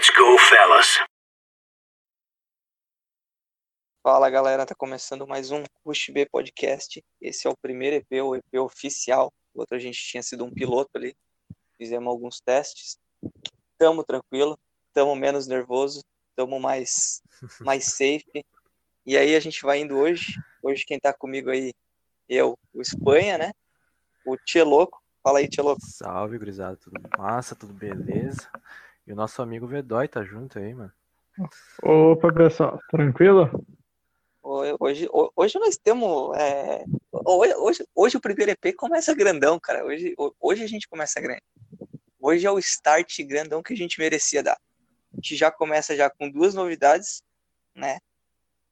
Let's go, fellas. Fala galera, tá começando mais um Push B Podcast. Esse é o primeiro EP, o EP oficial. O outro a gente tinha sido um piloto ali. Fizemos alguns testes. Tamo tranquilo, tamo menos nervoso, tamo mais, mais safe. E aí a gente vai indo hoje. Hoje quem tá comigo aí, eu, o Espanha, né? O Tchê Louco. Fala aí, Tchê Louco. Salve, gurizada. Tudo massa, tudo beleza? E o nosso amigo Vedói tá junto aí, mano. Opa, pessoal, tranquilo? Hoje, hoje nós temos. É, hoje, hoje, hoje o primeiro EP começa grandão, cara. Hoje, hoje a gente começa grande. Hoje é o start grandão que a gente merecia dar. A gente já começa já com duas novidades, né?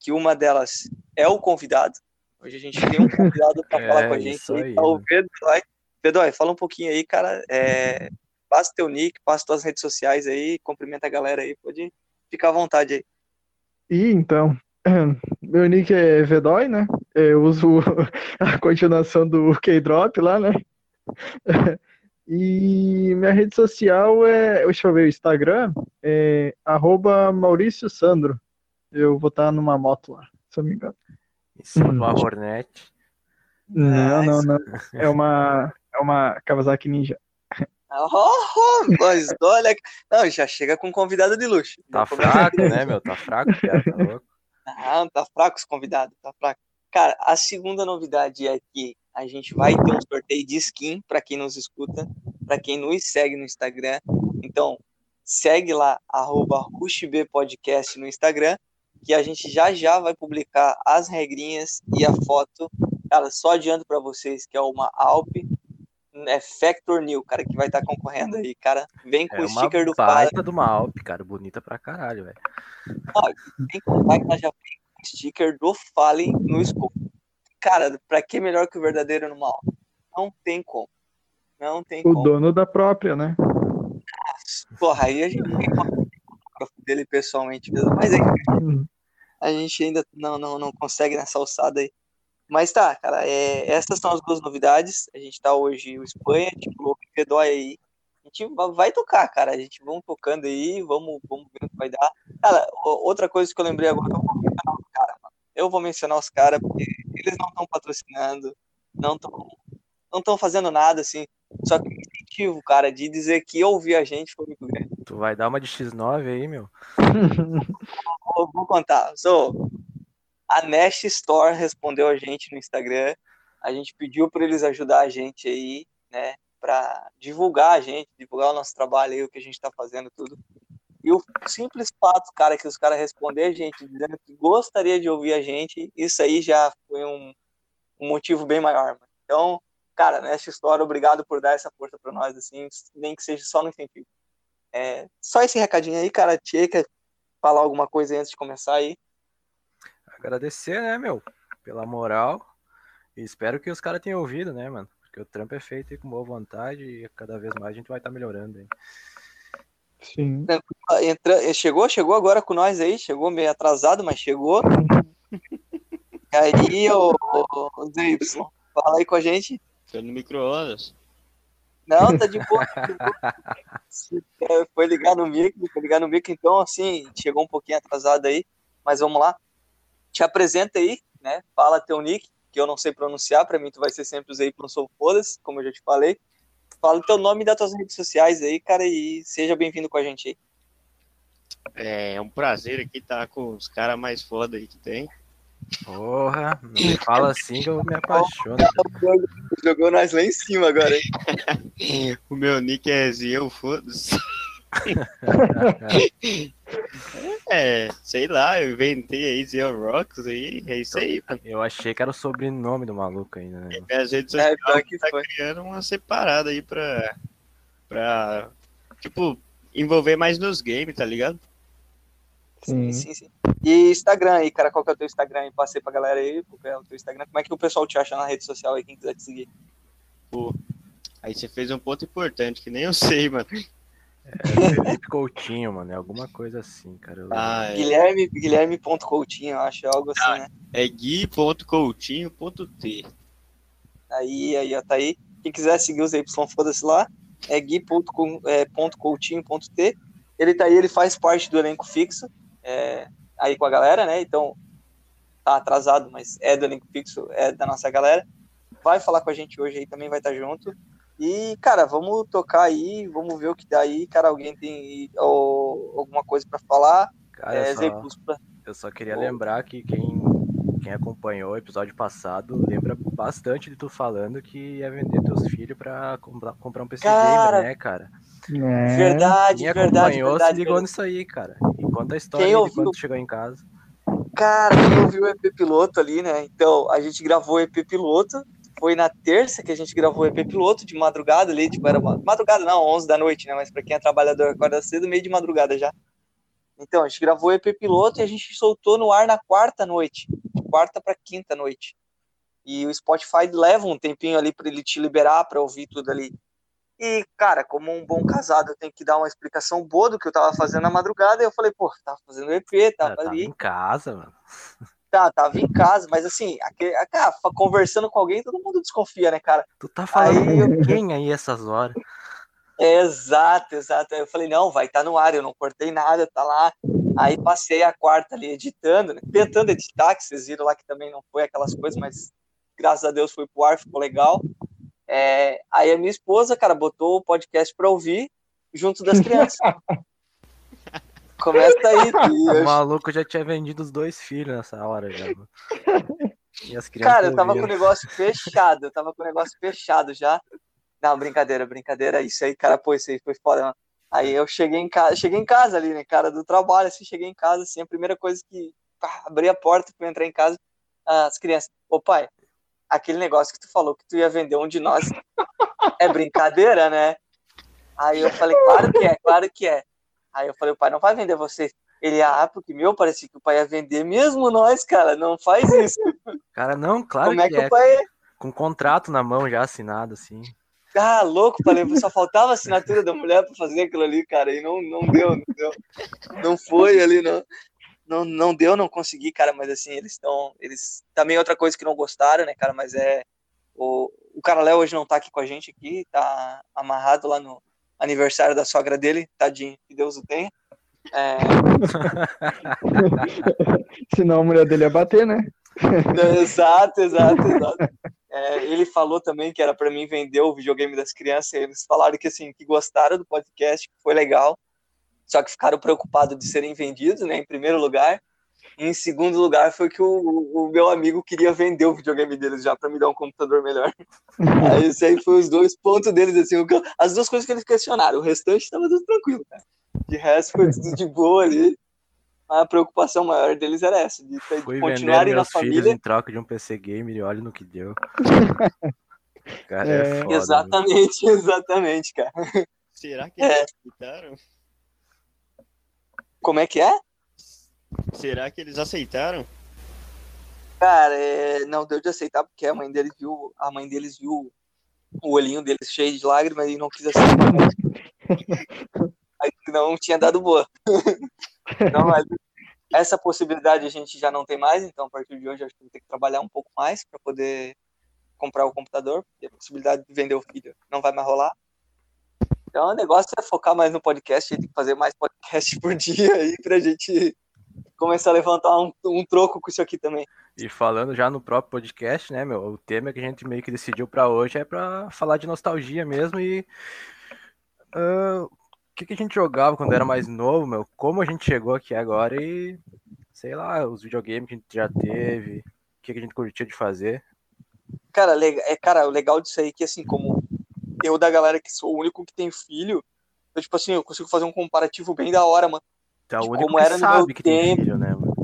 Que uma delas é o convidado. Hoje a gente tem um convidado para é, falar com a gente. Aí, tá o Vedói. Vedói, fala um pouquinho aí, cara. É, passa teu nick, passa tuas redes sociais aí, cumprimenta a galera aí, pode ficar à vontade aí. E então, meu nick é Vedói, né? Eu uso a continuação do K-Drop lá, né? E minha rede social é, deixa eu ver, o Instagram é arroba Maurício Sandro. Eu vou estar numa moto lá, se eu não me engano. Isso, uma Hornet. Não, não, não. É uma, é uma Kawasaki Ninja. Oh, mas olha. Não, já chega com convidado de luxo. Tá fraco, né, meu? Tá fraco, cara, tá louco. Não, tá fraco os convidados, tá fraco. Cara, a segunda novidade é que a gente vai ter um sorteio de skin para quem nos escuta, para quem nos segue no Instagram. Então, segue lá, arroba Podcast no Instagram, que a gente já já vai publicar as regrinhas e a foto. Cara, só adianto para vocês que é uma Alp é Factor New, cara, que vai estar tá concorrendo aí, cara. Vem com é o sticker do Fallen. É uma Alp, cara, bonita pra caralho, velho. Vem com o já vem com o sticker do Fallen no escopo. Cara, pra que melhor que o verdadeiro numa Alp? Não tem como. Não tem o como. O dono da própria, né? Porra, aí a gente tem dele pessoalmente mesmo, mas aí uhum. a gente ainda não, não, não consegue nessa alçada aí. Mas tá, cara, é, essas são as duas novidades. A gente tá hoje o Espanha, tipo, louco e Fedói aí. A gente vai tocar, cara. A gente vamos tocando aí, vamos, vamos ver o que vai dar. Cara, outra coisa que eu lembrei agora, eu vou mencionar os caras, Eu vou mencionar os caras, porque eles não estão patrocinando, não estão não estão fazendo nada, assim. Só que o incentivo, cara, de dizer que ouvir a gente foi muito grande. Tu vai dar uma de X9 aí, meu? vou, vou contar. Sou a Nest Store respondeu a gente no Instagram. A gente pediu para eles ajudar a gente aí, né, para divulgar a gente, divulgar o nosso trabalho aí, o que a gente está fazendo tudo. E o simples fato, cara, que os caras responderam a gente dizendo que gostaria de ouvir a gente, isso aí já foi um, um motivo bem maior, mano. Então, cara, nessa história, obrigado por dar essa força para nós, assim, nem que seja só no incentivo. É, só esse recadinho aí, cara, que falar alguma coisa antes de começar aí agradecer, né, meu, pela moral. E espero que os caras tenham ouvido, né, mano? Porque o trampo é feito aí com boa vontade e cada vez mais a gente vai estar tá melhorando aí. Sim. Entra, chegou, chegou agora com nós aí, chegou meio atrasado, mas chegou. aí, ô, ô, ô ZY, fala aí com a gente. Foi no micro-ondas. Não, tá de boa. foi ligar no micro, foi ligar no micro, então assim, chegou um pouquinho atrasado aí, mas vamos lá te apresenta aí, né? Fala teu nick, que eu não sei pronunciar, para mim tu vai ser sempre aí pro Sou Fodas, como eu já te falei. Fala o teu nome e das tuas redes sociais aí, cara, e seja bem-vindo com a gente aí. É, é um prazer aqui estar com os caras mais foda aí que tem. Porra, não me fala assim que eu me apaixono. Jogou nós lá em cima agora, hein? o meu nick é Ziel Foda-se. é, sei lá, eu inventei aí Zero Rocks aí, é isso aí, mano. Eu achei que era o sobrenome do maluco ainda, né? É, as redes sociais é, que tá foi. criando uma separada aí pra, pra, tipo, envolver mais nos games, tá ligado? Sim, sim, sim. E Instagram aí, cara, qual que é o teu Instagram aí? Passei pra galera aí, qual é o teu Instagram. Como é que o pessoal te acha na rede social aí, quem quiser te seguir? Pô, aí você fez um ponto importante, que nem eu sei, mano. É Felipe Coutinho, mano. É alguma coisa assim, cara. Ah, é. Guilherme, Guilherme.coutinho, acho é algo assim, ah, né? É gui.coutinho.t. Aí, aí, ó, tá aí. Quem quiser seguir os Y, foda-se lá. É gui.coutinho.t. Ele tá aí, ele faz parte do elenco fixo, é, aí com a galera, né? Então, tá atrasado, mas é do elenco fixo, é da nossa galera. Vai falar com a gente hoje aí, também vai estar tá junto. E, cara, vamos tocar aí, vamos ver o que dá aí. Cara, alguém tem ou, alguma coisa para falar? Cara, é, só, pra... eu só queria lembrar que quem, quem acompanhou o episódio passado lembra bastante de tu falando que ia vender teus filhos pra comprar, comprar um PC cara, gamer, né, cara? É. Verdade, quem verdade, acompanhou verdade, se ligou verdade. nisso aí, cara. E conta a história de quando tu chegou em casa. Cara, quem ouviu o EP Piloto ali, né? Então, a gente gravou o EP Piloto, foi na terça que a gente gravou o EP piloto de madrugada ali, tipo, era madrugada não, 11 da noite, né, mas para quem é trabalhador acorda cedo, meio de madrugada já. Então, a gente gravou o EP piloto e a gente soltou no ar na quarta noite, de quarta para quinta noite. E o Spotify leva um tempinho ali para ele te liberar para ouvir tudo ali. E, cara, como um bom casado, eu tenho que dar uma explicação boa do que eu tava fazendo na madrugada. E eu falei, pô, tava fazendo EP, tava é, ali. Tava em casa, mano. Tá, tava em casa, mas assim, aquele, cara, conversando com alguém, todo mundo desconfia, né, cara? Tu tá falando aí, com quem aí essas horas? exato, exato. Aí eu falei, não, vai estar tá no ar, eu não cortei nada, tá lá. Aí passei a quarta ali editando, né? tentando editar, que vocês viram lá que também não foi aquelas coisas, mas graças a Deus foi pro ar, ficou legal. É, aí a minha esposa, cara, botou o podcast pra ouvir junto das crianças. Começa aí. O maluco já tinha vendido os dois filhos nessa hora já. Cara, eu tava com o negócio fechado, eu tava com o negócio fechado já. Não, brincadeira, brincadeira. Isso aí, cara, pô, isso aí foi foda, mano. Aí eu cheguei em casa, cheguei em casa ali, né, cara, do trabalho, assim, cheguei em casa, assim, a primeira coisa que pá, abri a porta para entrar em casa, as crianças, ô pai, aquele negócio que tu falou que tu ia vender um de nós é brincadeira, né? Aí eu falei, claro que é, claro que é. Aí eu falei, o pai não vai vender vocês. Ele, ah, porque meu parecia que o pai ia vender mesmo nós, cara, não faz isso. Cara, não, claro Como é que, é. o pai é? Com contrato na mão já assinado, assim. Ah, louco, falei, só faltava a assinatura da mulher para fazer aquilo ali, cara, e não, não deu, não deu. Não foi ali, não. Não, não deu, não consegui, cara, mas assim, eles estão. Eles. Também outra coisa que não gostaram, né, cara, mas é. O, o cara Léo hoje não tá aqui com a gente aqui, tá amarrado lá no, aniversário da sogra dele, tadinho, que Deus o tenha. É... Senão a mulher dele ia bater, né? exato, exato, exato. É, ele falou também que era para mim vender o videogame das crianças. Eles falaram que assim que gostaram do podcast, que foi legal, só que ficaram preocupados de serem vendidos, né? Em primeiro lugar, em segundo lugar, foi que o, o meu amigo queria vender o videogame deles já para me dar um computador melhor. aí, esse aí foi os dois pontos deles, assim, as duas coisas que eles questionaram. O restante estava tudo tranquilo, cara. De resto, foi tudo de boa ali. A preocupação maior deles era essa, de, de continuarem na família. em troca de um PC gamer e olha no que deu. Cara, é, é foda, exatamente, viu? exatamente, cara. Será que eles é. aceitaram? Como é que é? Será que eles aceitaram? Cara, é, não deu de aceitar porque a mãe deles viu, a mãe deles viu o olhinho deles cheio de lágrimas e não quis aceitar. Aí não tinha dado boa. então, essa possibilidade a gente já não tem mais, então a partir de hoje acho que vou ter que trabalhar um pouco mais para poder comprar o computador, porque a possibilidade de vender o filho não vai mais rolar. Então o negócio é focar mais no podcast, a gente tem que fazer mais podcast por dia aí pra gente começar a levantar um, um troco com isso aqui também. E falando já no próprio podcast, né, meu, o tema que a gente meio que decidiu para hoje é para falar de nostalgia mesmo e uh, o que, que a gente jogava quando era mais novo, meu, como a gente chegou aqui agora e sei lá, os videogames que a gente já teve, o que, que a gente curtia de fazer. Cara, é, cara, o legal disso aí é que assim, como eu da galera que sou o único que tem filho, eu, tipo assim, eu consigo fazer um comparativo bem da hora, mano. Então, o único como era no meu que tempo. Filho, né, mano?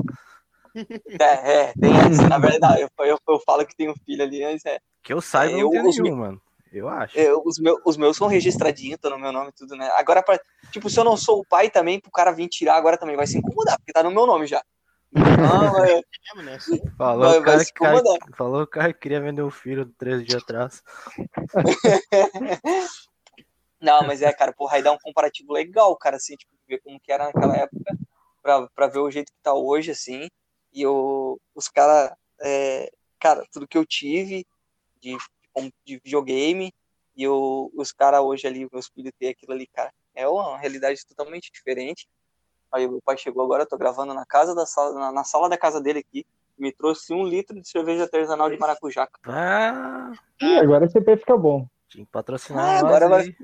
É, é, tem essa, na verdade, eu, eu, eu, falo que tem um filho ali, mas é. Que eu saiba, é, eu, não tem nenhum, mano. Eu acho. Eu, os, meus, os meus são registradinhos, tá no meu nome e tudo, né? Agora, pra, tipo, se eu não sou o pai também, pro cara vir tirar agora também vai se incomodar, porque tá no meu nome já. Não, é... falou, vai, o cara, cara, falou o cara que queria vender o filho três dias atrás. Não, mas é, cara, porra, aí dá um comparativo legal, cara, assim, tipo, ver como que era naquela época, pra, pra ver o jeito que tá hoje, assim, e eu, os caras, é, cara, tudo que eu tive de, de videogame, e eu, os caras hoje ali, meus filhos ter aquilo ali, cara, É uma realidade totalmente diferente. Aí o pai chegou agora, eu tô gravando na casa da sala, na, na sala da casa dele aqui. Me trouxe um litro de cerveja artesanal de maracujá. Ah, Ih, agora esse EP fica bom. tinha que patrocinar Ah, agora aí.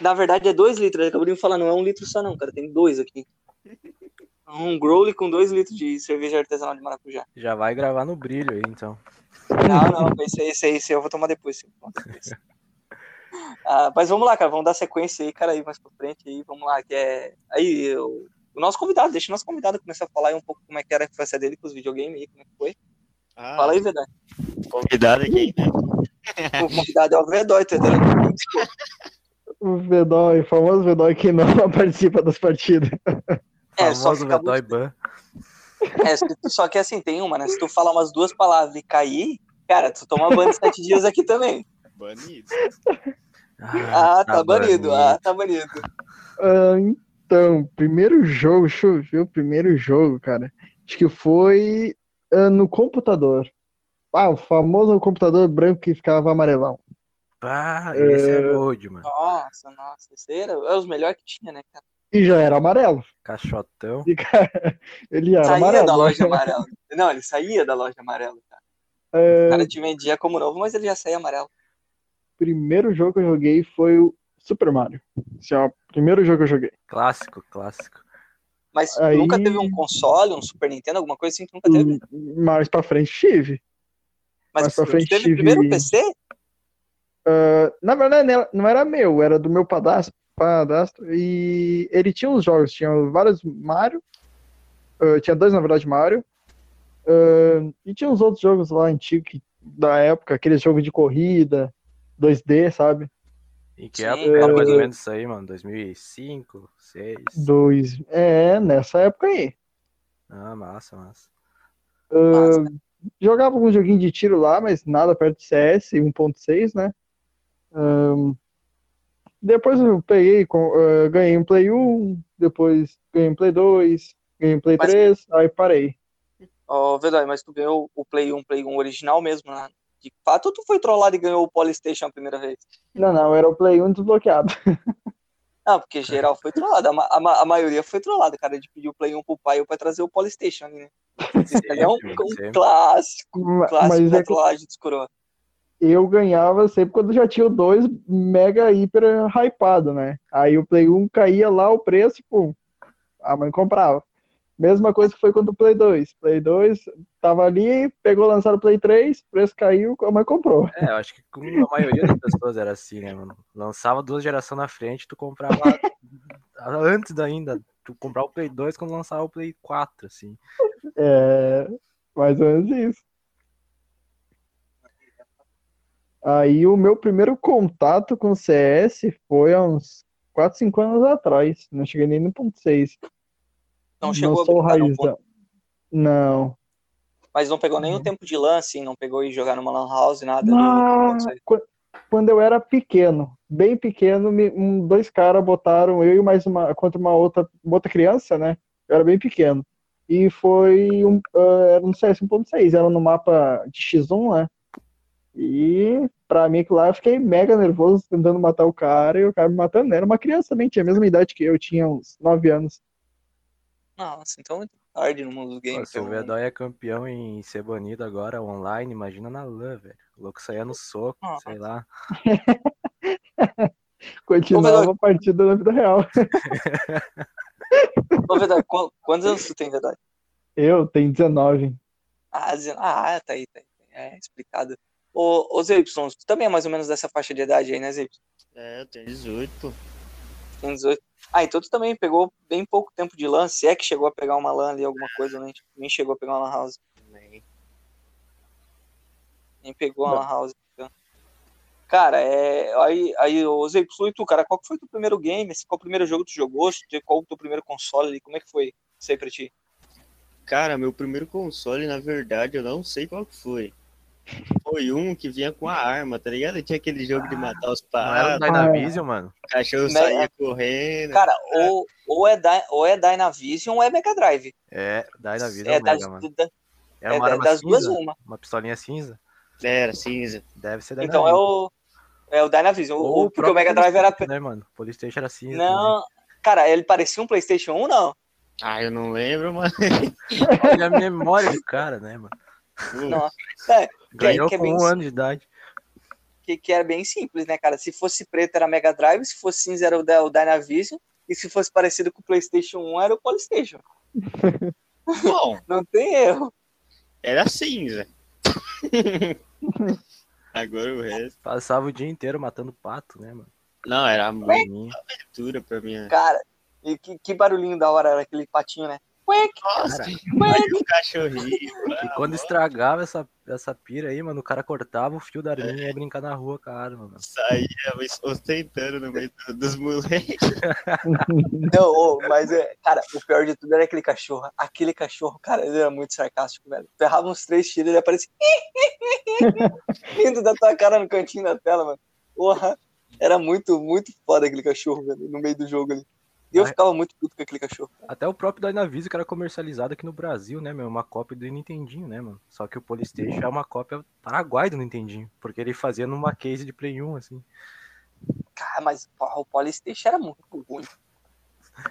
Na verdade é dois litros. Acabou de me falar, não é um litro só não, cara. Tem dois aqui. Um growly com dois litros de cerveja artesanal de maracujá. Já vai gravar no brilho aí, então. Não, não, esse aí, esse aí, esse aí eu vou tomar depois. sim, vou tomar depois. Ah, mas vamos lá, cara, vamos dar sequência aí, cara, aí mais pra frente aí, vamos lá, que é. Aí, eu- o nosso convidado, deixa o nosso convidado começar a falar aí um pouco como é que era a infância dele com os videogames aí, como é que foi. Ah, Fala aí, Vedói. convidado aqui, né? O convidado é o Vedói, tá entendendo? O Vedói, o famoso Vedói que não participa das partidas. É, só fica Vedói muito- Ban. É, só que assim, tem uma, né? Se tu falar umas duas palavras e cair, cara, tu toma banho de sete dias aqui também. Banido. Ah, tá, banido. Ah, tá banido. Ah, então, primeiro jogo, deixa eu ver o primeiro jogo, cara. Acho que foi ah, no computador. Ah, o famoso computador branco que ficava amarelão. Ah, esse é É. gold, mano. Nossa, nossa, esse era, é os melhores que tinha, né, cara? E já era amarelo. Caixotão. E, cara, ele era Saía amarelo. da loja amarela. Não, ele saía da loja amarela, cara. Ah, O cara te vendia como novo, mas ele já saía amarelo. primeiro jogo que eu joguei foi o Super Mario. Esse é o primeiro jogo que eu joguei. Clássico, clássico. Mas Aí- nunca teve um console, um Super Nintendo, alguma coisa assim, nunca teve. Hum, Mais pra frente tive. Mas mais pra frente teve tive- primeiro o PC? Ah, na verdade, não- não era meu, era do meu padastro, padastro e ele tinha uns jogos, tinha vários Mario, ah, tinha dois, na verdade, Mario, ah, e tinha uns outros jogos lá antigos que- da época, aqueles jogos de corrida, 2D, sabe? Em que época era mais ou menos isso aí, mano? 2005, 2006? Dois, é, nessa época aí. Ah, massa, massa. Ah, Massa. jogava algum joguinho de tiro lá, mas nada perto de CS 1.6, né? Ahn, depois eu peguei, com- ah, ganhei um Play 1, depois ganhei um Play 2, ganhei um Play Mas- 3, aí parei. Ó, Vedói, mas tu ganhou o Play 1, Play 1 original mesmo, né? De fato, ou tu foi trollado e ganhou o Polystation a primeira vez? Não, não, era o Play 1 desbloqueado. Não, porque geral foi trollado. A, ma- a ma- a maioria foi trollada, cara. De pedir o Play 1 pro pai ou pra trazer o Polystation, né? Aí é um, um clássico, Ma- clássico Mas da é que trollagem dos coroa. Eu ganhava sempre quando já tinha o 2 mega hiper hypado, né? Aí o Play 1 caía lá o preço, pum, a mãe comprava. Mesma coisa que foi quando o Play 2. Play 2 tava ali, pegou lançar o Play 3, preço caiu, a mãe comprou. É, eu acho que com a maioria das pessoas era assim, né, mano? Lançava duas gerações na frente, tu comprava antes ainda. Tu comprava o Play 2 quando lançava o Play 4, assim. É, mais ou menos isso. Aí o meu primeiro contato com CS foi há uns 4, 5 anos atrás. Não cheguei nem no ponto 6. Não chegou sou a. Não. Mas não pegou nenhum tempo de LAN, assim, não pegou e jogar numa LAN house, nada. Ah, qu- quando eu era pequeno, bem pequeno, me- um- dois caras botaram eu e mais uma contra uma outra, uma outra criança, né? Eu era bem pequeno. E foi um, ah, era no CS 1.6, era no mapa de X1, né? E pra mim lá eu fiquei mega nervoso tentando matar o cara e o cara me matando. Era uma criança também, tinha a mesma idade que eu, tinha uns 9 anos. Nossa, então é muito tarde no mundo dos games. se o Vedói é campeão em ser banido agora online, imagina na LAN, velho. O louco saía no soco, Ah. sei lá. Continuava a partida na vida real. Ô, Vedói, qu- quantos anos tu tem, Vedói? Eu tenho 19. Ah, dizendo- ah, tá aí, tá aí. É explicado. Ô, ô tu também é mais ou menos dessa faixa de idade aí, né, Zé Y? É, eu tenho 18, pô. Tem 18. Ah, então tu também pegou bem pouco tempo de LAN, se é que chegou a pegar uma LAN ali, alguma coisa, né? Nem chegou a pegar uma LAN house. também. Nem pegou uma LAN house. então. Cara, é. Aí, aí ô Zé Y, e tu, cara, qual que foi o teu primeiro game? Assim, Qual o primeiro jogo que tu jogou? Qual o teu primeiro console ali? Como é que foi isso aí pra ti? Cara, meu primeiro console, na verdade, eu não sei qual que foi. Foi um que vinha com a arma, tá ligado? Tinha aquele jogo de matar os Não era o patos, Dynavision, mano? o cachorro Né? saía correndo. Cara, ou, ou, é Dy- ou é Dynavision ou é Mega Drive. É, Dynavision É, é das, Mega, mano. da- Era é uma arma das duas, cinza? uma. Uma pistolinha cinza? Era cinza. Deve ser Então é Dynavision. o. É o Dynavision. Ou O, porque o Mega Drive era. né, mano? O PlayStation era assim. Não. Cara, ele parecia um PlayStation 1, não? Ah, eu não lembro, mano. Olha a memória do cara, né, mano? Não. É, Ganhou que é com bem um ano de idade. que, que era bem simples, né, cara? Se fosse preto era Mega Drive, se fosse cinza era o, da- o Dynavision, e se fosse parecido com o PlayStation 1 era o PlayStation. Bom, Não tem erro. era cinza. Agora o resto. Passava o dia inteiro matando pato, né, mano? Não, era uma aventura pra mim. Cara, e que, que barulhinho da hora era aquele patinho, né? Nossa, cachorrinho. E quando estragava essa, essa pira aí, mano, o cara cortava o fio da arminha e ia brincar na rua com a arma, mano. Saía ostentando no meio do- dos moleques. Não, ô, mas, é, cara, o pior de tudo era aquele cachorro. Aquele cachorro, cara, ele era muito sarcástico, velho. Ferrava uns três tiros, ele aparecia rindo da tua cara no cantinho da tela, mano. Porra, era muito, muito foda aquele cachorro, velho, no meio do jogo ali. E eu Ai. ficava muito puto com aquele cachorro. Até o próprio Dynavision que era comercializado aqui no Brasil, né, meu? Uma cópia do Nintendinho, né, mano? Só que o Polystation é uma cópia paraguai do Nintendinho. Porque ele fazia numa case de Play 1, assim. Cara, mas porra, o Polystation era muito ruim.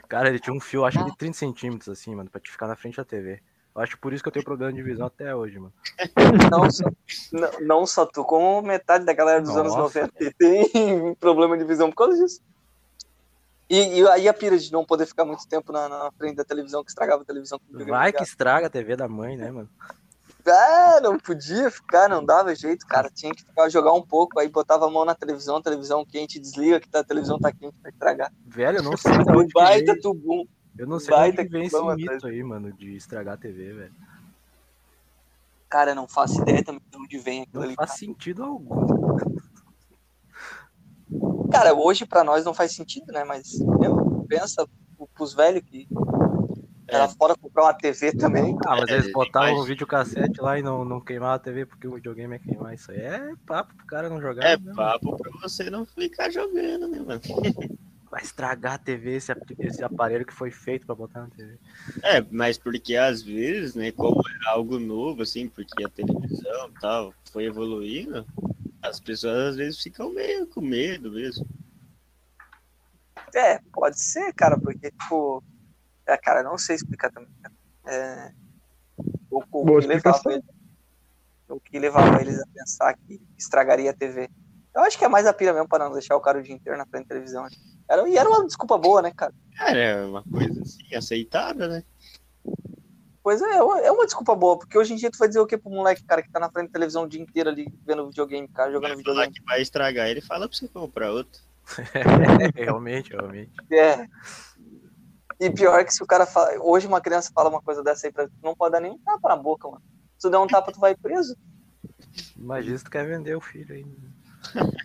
Cara, ele tinha um fio, acho que de 30 centímetros, assim, mano, pra te ficar na frente da TV. Eu acho por isso que eu tenho problema de visão até hoje, mano. Não só, não, não só tu, como metade da galera dos anos Nossa. 90 tem problema de visão por causa disso. E, e aí a pira de não poder ficar muito tempo na, na frente da televisão, que estragava a televisão. Vai que estraga a TV da mãe, né, mano? Ah, não podia ficar, não dava jeito, cara. Tinha que ficar jogar um pouco, aí botava a mão na televisão, televisão quente, desliga que tá- a televisão tá quente pra estragar. Velho, eu não sei Um baita vem, tubum. eu não sei baita onde que vem esse mito atrás. aí, mano, de estragar a TV, velho. Cara, não faço ideia também de onde vem aquilo Não ali. faz sentido algum. Cara, hoje pra nós não faz sentido, né? Mas eu pensa pro- pros velhos que era fora comprar uma TV também. Ah, mas eles É, botavam mas- um videocassete lá e não, não queimavam a TV porque o videogame ia queimar. Isso aí é papo pro cara não jogar. É né, mano? papo pra você não ficar jogando, né, mano? Vai estragar a TV, esse, esse aparelho que foi feito pra botar na TV. É, mas porque às vezes, né, como é algo novo, assim, porque a televisão e tal foi evoluindo, as pessoas às vezes ficam meio com medo mesmo. É, pode ser, cara, porque, tipo. É, cara, não sei explicar também. cara. É, o, o Boa que levava explicação. ele- o que levava eles a pensar que estragaria a TV. Eu acho que é mais a pira mesmo para não deixar o cara o dia inteiro na frente da televisão. Era, e era uma desculpa boa, né, cara? É uma coisa assim, aceitável, né? Pois é, é uma- é uma desculpa boa, porque hoje em dia tu vai dizer o que pro moleque, cara, que tá na frente da televisão o dia inteiro ali vendo videogame, cara, jogando Vai videogame. que vai estragar ele, fala pra você comprar outro. realmente, realmente. É. E pior que se o cara fala. Hoje uma criança fala uma coisa dessa aí pra tu, não pode dar nem um tapa na boca, mano. Se tu der um tapa, tu vai preso. Imagina se tu quer vender o filho aí.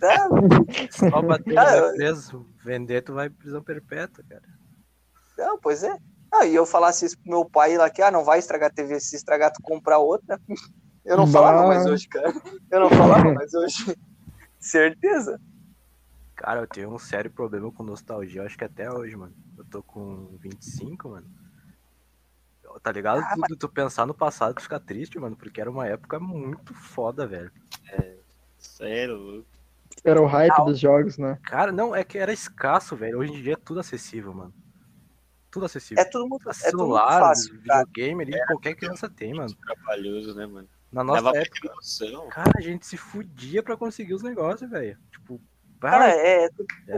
É, Só bater Cara, preso. Vender, tu vai prisão perpétua, cara. Não, pois é. Ah, e eu falasse isso pro meu pai lá que, ah, não vai estragar a TV, se estragar tu comprar outra. Eu não falava Bah. mais hoje, cara. Eu não falava mais hoje. Certeza. Cara, eu tenho um sério problema com nostalgia, eu acho que até hoje, mano. Eu tô com 25, mano. Tá ligado? Ah, tu, tu pensar no passado, tu fica triste, mano, porque era uma época muito foda, velho. Sério, Era o hype dos jogos, né? Cara, não, é que era escasso, velho. Hoje em dia é tudo acessível, mano. Tudo acessível. É tudo muito, é tudo muito Celular, fácil, videogame ali, qualquer criança tem, mano. trabalhoso, né, mano? Na nossa Dava época, cara, a gente se fudia pra conseguir os negócios, velho. Tipo, Cara, é,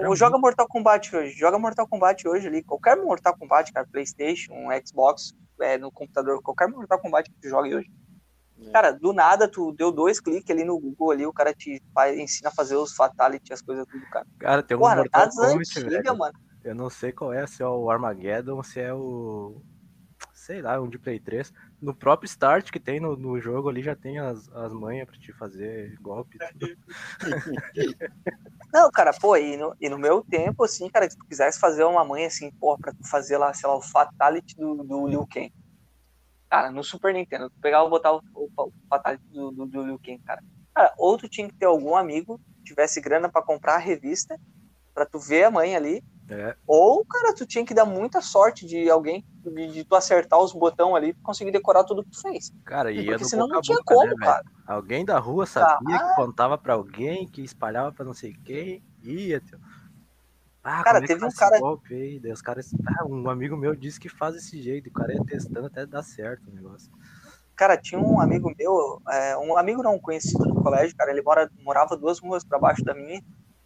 Ou joga Mortal Kombat hoje, joga Mortal Kombat hoje ali, qualquer Mortal Kombat, cara, Playstation, Xbox, é, no computador, qualquer Mortal Kombat que tu jogue hoje. É. Cara, do nada, tu deu dois cliques ali no Google ali, o cara te ensina a fazer os fatality, as coisas tudo, cara. Cara, tem um Porra, Mortal Kombat, antigas, velho. mano. Eu não sei qual é, se é o Armageddon, se é o. Sei lá, um de Play 3. No próprio Start que tem no, no jogo ali já tem as, as manhas pra te fazer golpe. tudo. Não, cara, pô, e no, e no meu tempo, assim, cara, se tu quisesse fazer uma mãe assim, porra, pra tu fazer lá, sei lá, o Fatality do, do Liu Kang. Cara, no Super Nintendo, tu pegava e botava o, o Fatality do, do, do Liu Kang, cara. Cara, ou tu tinha que ter algum amigo que tivesse grana pra comprar a revista, pra tu ver a mãe ali, É. Ou, cara, tu tinha que dar muita sorte de alguém, de, de tu acertar os botões ali pra conseguir decorar tudo que tu fez. Cara, e Porque senão não tinha boca, como, né, velho? cara. Alguém da rua sabia Ah. que contava pra alguém, que espalhava pra não sei quem, ia, tio. Ah, Cara, é teve um cara- esse golpe aí? Daí os caras. Ah, um amigo meu disse que faz desse jeito, o cara ia testando até dar certo o negócio. Cara, tinha um amigo meu, é, um amigo não conhecido do colégio, cara, ele mora, morava duas ruas pra baixo da minha,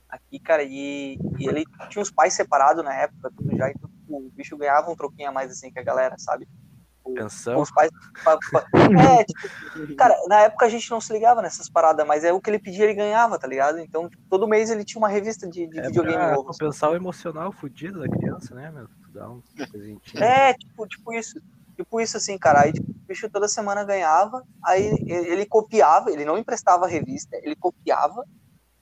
aqui, cara, e, e ele tinha os pais separados na época, tudo já, então o bicho ganhava um troquinho a mais assim que a galera, sabe? O- Pensão. Os pais. pa- pa- É, tipo, cara, na época a gente não se ligava nessas paradas, mas é o que ele pedia, ele ganhava, tá ligado? Então, tipo, todo mês ele tinha uma revista de, de É videogame pra novo. compensar o emocional fudido da criança, né, meu? Tu dá um presentinho. É, tipo, tipo isso. Tipo isso, assim, cara. Aí tipo, o bicho toda semana ganhava, aí ele ele copiava, ele não emprestava a revista, ele copiava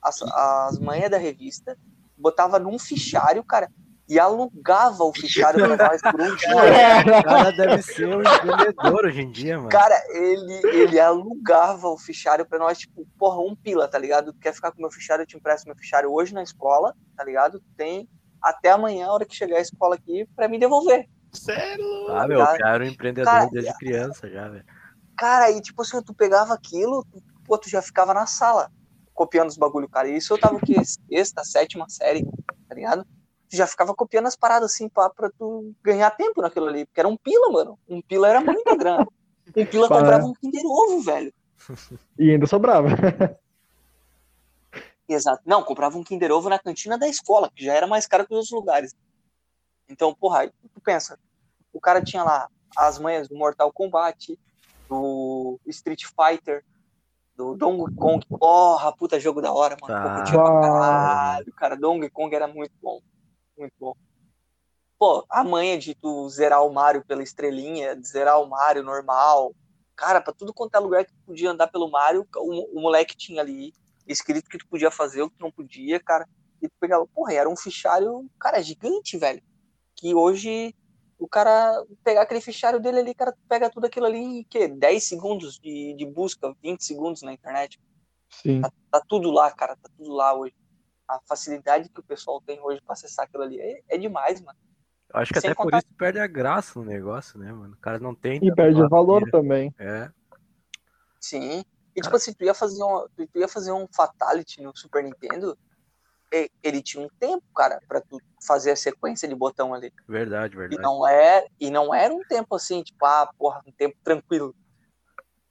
as, as manhas da revista, botava num fichário, cara, e alugava o fichário pra nós por um dia. O cara deve ser um empreendedor hoje em dia, mano. Cara, ele, ele alugava o fichário pra nós, tipo, porra, um pila, tá ligado? Tu quer ficar com meu fichário, eu te empresto meu fichário hoje na escola, tá ligado? Tem até amanhã, a hora que chegar a escola aqui, pra me devolver. Sério? Ah, meu, o Cara, cara era um empreendedor cara, desde criança já, velho. Cara, aí, tipo assim, tu pegava aquilo, tu, pô, tu já ficava na sala copiando os bagulho, cara. E isso eu tava o quê? Sexta, sétima série, tá ligado? Já ficava copiando as paradas assim pra, pra tu ganhar tempo naquilo ali. Porque era um pila, mano. Um pila era muita grana. Um pila Pá. comprava um Kinder Ovo, velho. E ainda sobrava. Exato. Não, comprava um Kinder Ovo na cantina da escola, que já era mais caro que os outros lugares. Então, porra, aí tu pensa, o cara tinha lá as manhas do Mortal Kombat, do Street Fighter, do Donkey Kong. Porra, puta jogo da hora, mano. Tá. Pô, Ah. caralho, cara. Donkey Kong era muito bom. Muito bom. Pô, a manha de tu zerar o Mario pela estrelinha, de zerar o Mario normal. Cara, pra tudo quanto é lugar que tu podia andar pelo Mario, o, o moleque tinha ali escrito que tu podia fazer, o que tu não podia, cara. E tu pegava, porra, era um fichário, cara, gigante, velho. Que hoje o cara pegar aquele fichário dele ali, cara, tu pega tudo aquilo ali em que 10 segundos de, de busca, 20 segundos na internet. Sim. Tá, tá tudo lá, cara, tá tudo lá hoje. A facilidade que o pessoal tem hoje pra acessar aquilo ali é, é demais, mano. Eu acho que Sem até por contar- isso perde a graça no negócio, né, mano? O cara não tem. E perde o valor também. É. Sim. E tipo assim, tu ia fazer um, tu ia fazer um Fatality no Super Nintendo, ele tinha um tempo, cara, pra tu fazer a sequência de botão ali. Verdade, E verdade. não, é, e não era um tempo assim, tipo, ah, porra, um tempo tranquilo.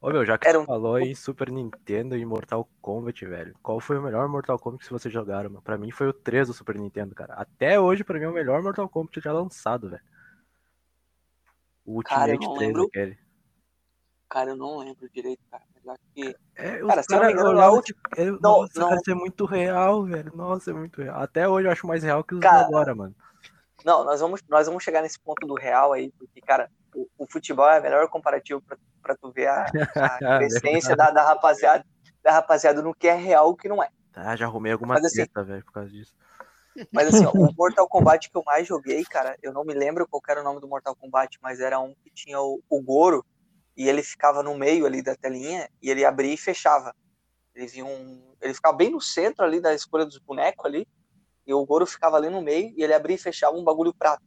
Ô, meu, já que Era um- falou em Super Nintendo e Mortal Kombat, velho, qual foi o melhor Mortal Kombat que vocês jogaram, mano? Pra mim foi o 3 do Super Nintendo, cara. Até hoje, pra mim, é o melhor Mortal Kombat já lançado, velho. O Cara, eu Ultimate não 3, lembro. aquele. Cara, eu não lembro direito, cara. mas eu acho que- É, os Cara, se eu não cara me engano, olhavam, lá o- tipo, é, Não, nossa, não. cara, isso é muito real, velho. Nossa, é muito real. Até hoje eu acho mais real que os de Cara, agora, mano. Não, nós vamos, nós vamos chegar nesse ponto do real aí, porque, cara, o, o futebol é o melhor comparativo pra, pra tu ver a, a crescência da, da rapaziada, da rapaziada no que é real e o que não é. Tá, já arrumei alguma Mas assim- treta, velho, por causa disso. Mas assim, ó, o Mortal Kombat que eu mais joguei, cara, eu não me lembro qual era o nome do Mortal Kombat, mas era um que tinha o, o Goro e ele ficava no meio ali da telinha e ele abria e fechava. Ele vinha um, ele ficava bem no centro ali da escolha dos bonecos ali e o Goro ficava ali no meio e ele abria e fechava um bagulho prato.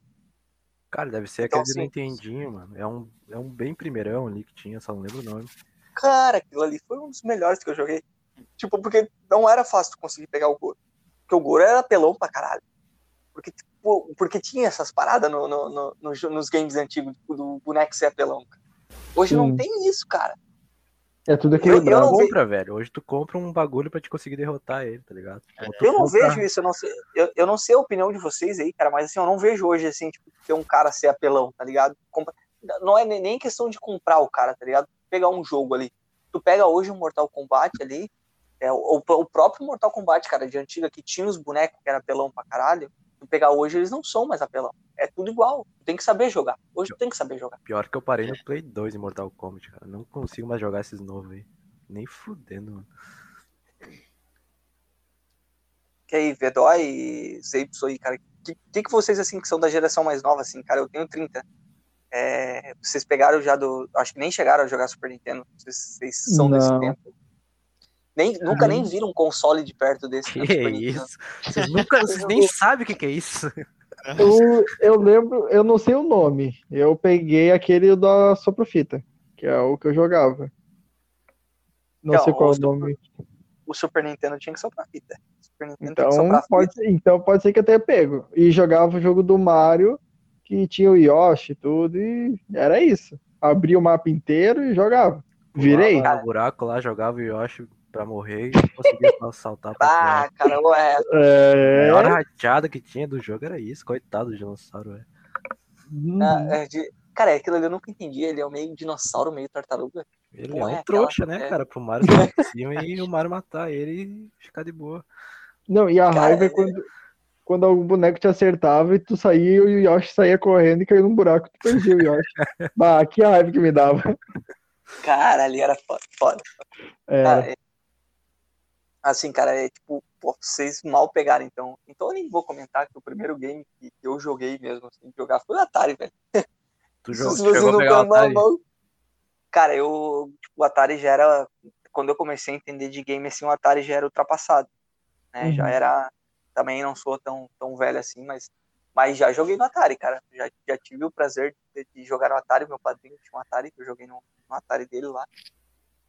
Cara, deve ser Então, aquele assim- Nintendinho, mano. É um, é um bem primeirão ali que tinha, só não lembro o nome. Cara, aquilo ali foi um dos melhores que eu joguei. Tipo, porque não era fácil tu conseguir pegar o Goro. Porque o Goro era pelão pra caralho. Porque, tipo, porque tinha essas paradas no, no- no- no nos games antigos, do boneco ser apelão. cara. Hoje não Sim. tem isso, cara. É tudo eu equilibrado. não compra, velho. Hoje tu compra um bagulho pra te conseguir derrotar ele, tá ligado? Tu Eu não compra- vejo isso, eu não sei. Eu, eu não sei a opinião de vocês aí, cara, mas assim, eu não vejo hoje, assim, tipo, ter um cara ser apelão, tá ligado? Compra- Não é nem nem questão de comprar o cara, tá ligado? Pegar um jogo ali. Tu pega hoje um Mortal Kombat ali, é, o, o próprio Mortal Kombat, cara, de antiga, que tinha os bonecos que era apelão pra caralho, tu pegar hoje, eles não são mais apelão. É tudo igual. Tu tem que saber jogar. Hoje tu tem que saber jogar. Pior que eu parei no Play 2 em Mortal Kombat, cara. Não consigo mais jogar esses novos aí. Nem fudendo, mano. Que aí, Vedói, Zeipso aí, cara, que, que, que vocês, assim, que são da geração mais nova, assim, cara, eu tenho 30. É, vocês pegaram já do. Acho que nem chegaram a jogar Super Nintendo. Vocês, vocês são desse Não. tempo. Nem, nunca nem viram um console de perto desse. Que né, Super Nintendo. isso? Vocês nunca. Vocês nem sabem o que, que é isso. Eu, eu lembro, eu não sei o nome. Eu peguei aquele da Soprofita, que é o que eu jogava. Não Então, sei qual é o o nome. O Super Nintendo tinha que soprar fita. O Super Nintendo tinha que Então soprar pode, fita. ser- então pode ser que eu tenha pego. E jogava o jogo do Mario, que tinha o Yoshi e tudo, e era isso. Abria o mapa inteiro e jogava. Virei. Pulava no buraco lá, jogava o Yoshi pra morrer e conseguia só saltar pra. Ah, cara, ué. A É. maior rateada que tinha do jogo era isso, coitado do dinossauro, velho. Uhum. é de- Cara, aquilo ali eu nunca entendi. Ele é um meio dinossauro, meio tartaruga. Ele Pô, é é um aquela- trouxa, né, é. cara? Pro Mario sair de cima e o Mario matar ele e ficar de boa. Não, e a Cara, raiva é é- quando, quando algum boneco te acertava e tu saía e o Yoshi saía correndo e caiu num buraco, tu perdia o Yoshi. bah, que raiva que me dava. Cara, ali era foda. foda. É, Cara, é- Assim, cara, é tipo, pô, vocês mal pegaram, então. Então eu nem vou comentar que o primeiro game que eu joguei mesmo, assim, jogar foi o Atari, velho. Tu Se jogou, você não pegar tomar Atari? mão- Cara, eu. Tipo, o Atari já era. Quando eu comecei a entender de game, assim, o Atari já era ultrapassado. Né? Já Uhum. era. Também não sou tão, tão velho assim, mas. Mas já joguei no Atari, cara. Já, já tive o prazer de, de jogar no Atari. Meu padrinho tinha um Atari, que eu joguei no, no Atari dele lá.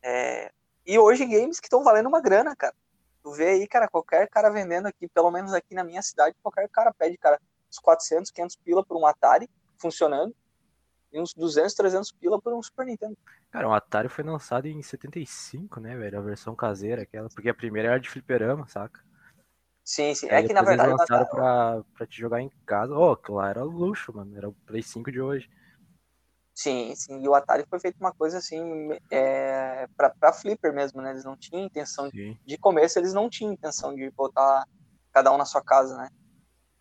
É, E hoje games que estão valendo uma grana, cara. Tu vê aí, cara, qualquer cara vendendo aqui, pelo menos aqui na minha cidade, qualquer cara pede, cara, uns 400, 500 pila por um Atari funcionando e uns 200, 300 pila por um Super Nintendo. Cara, o Atari foi lançado em 75, né, velho? A versão caseira, aquela. Porque a primeira era de fliperama, saca? Sim, sim. Aí É que na verdade. Eles lançaram o pra, pra te jogar em casa. Ô, oh, lá era luxo, mano. Era o Play 5 de hoje. Sim, sim. E o Atari foi feito uma coisa assim, é, pra, pra flipper mesmo, né? Eles não tinham intenção. Sim. De começo, eles não tinham intenção de botar cada um na sua casa, né?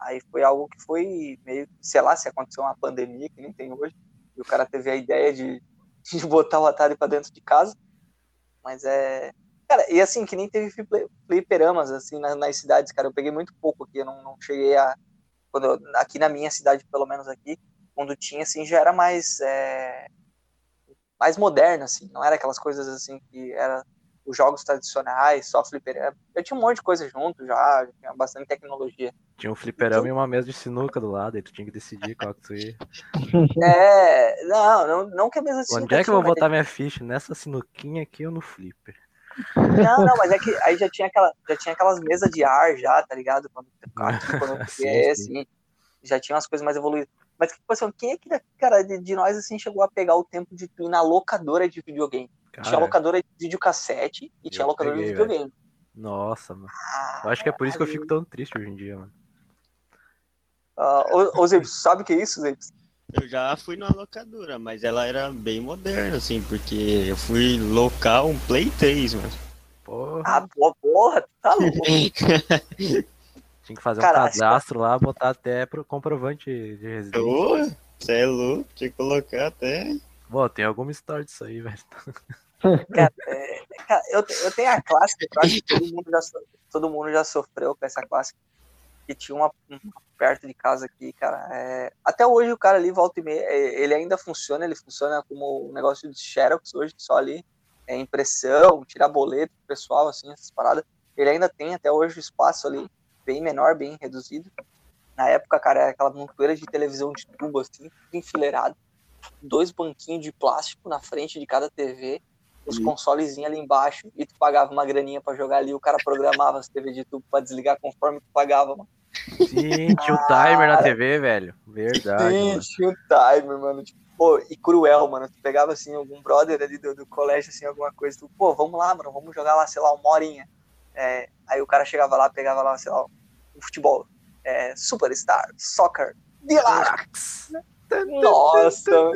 Aí foi algo que foi meio. Sei lá, se aconteceu uma pandemia, que nem tem hoje, e o cara teve a ideia de, de botar o Atari pra dentro de casa. Mas é. Cara, e assim, que nem teve flipe- fliperamas, assim, nas, nas cidades, cara. Eu peguei muito pouco aqui, eu não, não cheguei a. Quando eu- aqui na minha cidade, pelo menos aqui, quando tinha, assim, já era mais. é, mais moderno, assim. Não era aquelas coisas, assim, que era os jogos tradicionais, só fliperama. Eu tinha um monte de coisa junto já, já tinha bastante tecnologia. Tinha um fliperama e uma mesa de sinuca do lado, aí tu tinha que decidir qual que tu ia. É, não, não, não que a mesa de Onde sinuca é que eu vou tinha, mas botar minha ficha? Nessa sinuquinha aqui ou no flipper? Não, não, mas é que aí já tinha, aquela, já tinha aquelas mesas de ar já, tá ligado? Quando, quando eu Sim, sim. assim, já tinha umas coisas mais evoluídas. Mas, tipo assim, quem é que, cara, de, de nós, assim, chegou a pegar o tempo de tu ir na locadora de videogame? tinha Cara, locadora de videocassete e tinha locadora peguei, de videogame. nossa, mano. Eu acho que é por isso que eu fico tão triste hoje em dia, mano. Ah, ô, ô sabe o que é isso, Zebs? Eu já fui numa locadora, mas ela era bem moderna, assim, porque eu fui locar um Play 3, mano. Porra, Ah, porra, tu tá louco. tinha que fazer um cara, acho cadastro lá, botar até pro comprovante de residência. Ô, Você é louco, tinha que colocar até. Bom, tem alguma história disso aí, velho. Cara, é, cara, eu, eu tenho a clássica, eu acho que todo mundo, já, todo mundo já sofreu com essa clássica. Que tinha uma, uma perto de casa aqui, cara. é, até hoje o cara ali volta e meia, é, ele ainda funciona, ele funciona como um negócio de Xerox hoje, só ali é impressão, tirar boleto pro pessoal, assim, essas paradas. Ele ainda tem até hoje o espaço ali, bem menor, bem reduzido. Na época, cara, era aquela montoeira de televisão de tubo, assim, tudo enfileirado. Dois banquinhos de plástico na frente de cada TV os Uhum. consolezinhos ali embaixo e tu pagava uma graninha pra jogar ali, o cara programava as TV de tubo pra desligar conforme tu pagava, mano. Sim, tinha o timer na TV, velho. Verdade, Sim, mano. tinha o timer, mano. Tipo, pô, e cruel, mano. Tu pegava assim, algum brother ali do, do colégio, assim, alguma coisa, tu, pô, vamos lá, mano, vamos jogar lá, sei lá, uma horinha. É, aí o cara chegava lá, pegava lá, sei lá, um futebol. É, Superstar, Soccer, Deluxe. Nossa,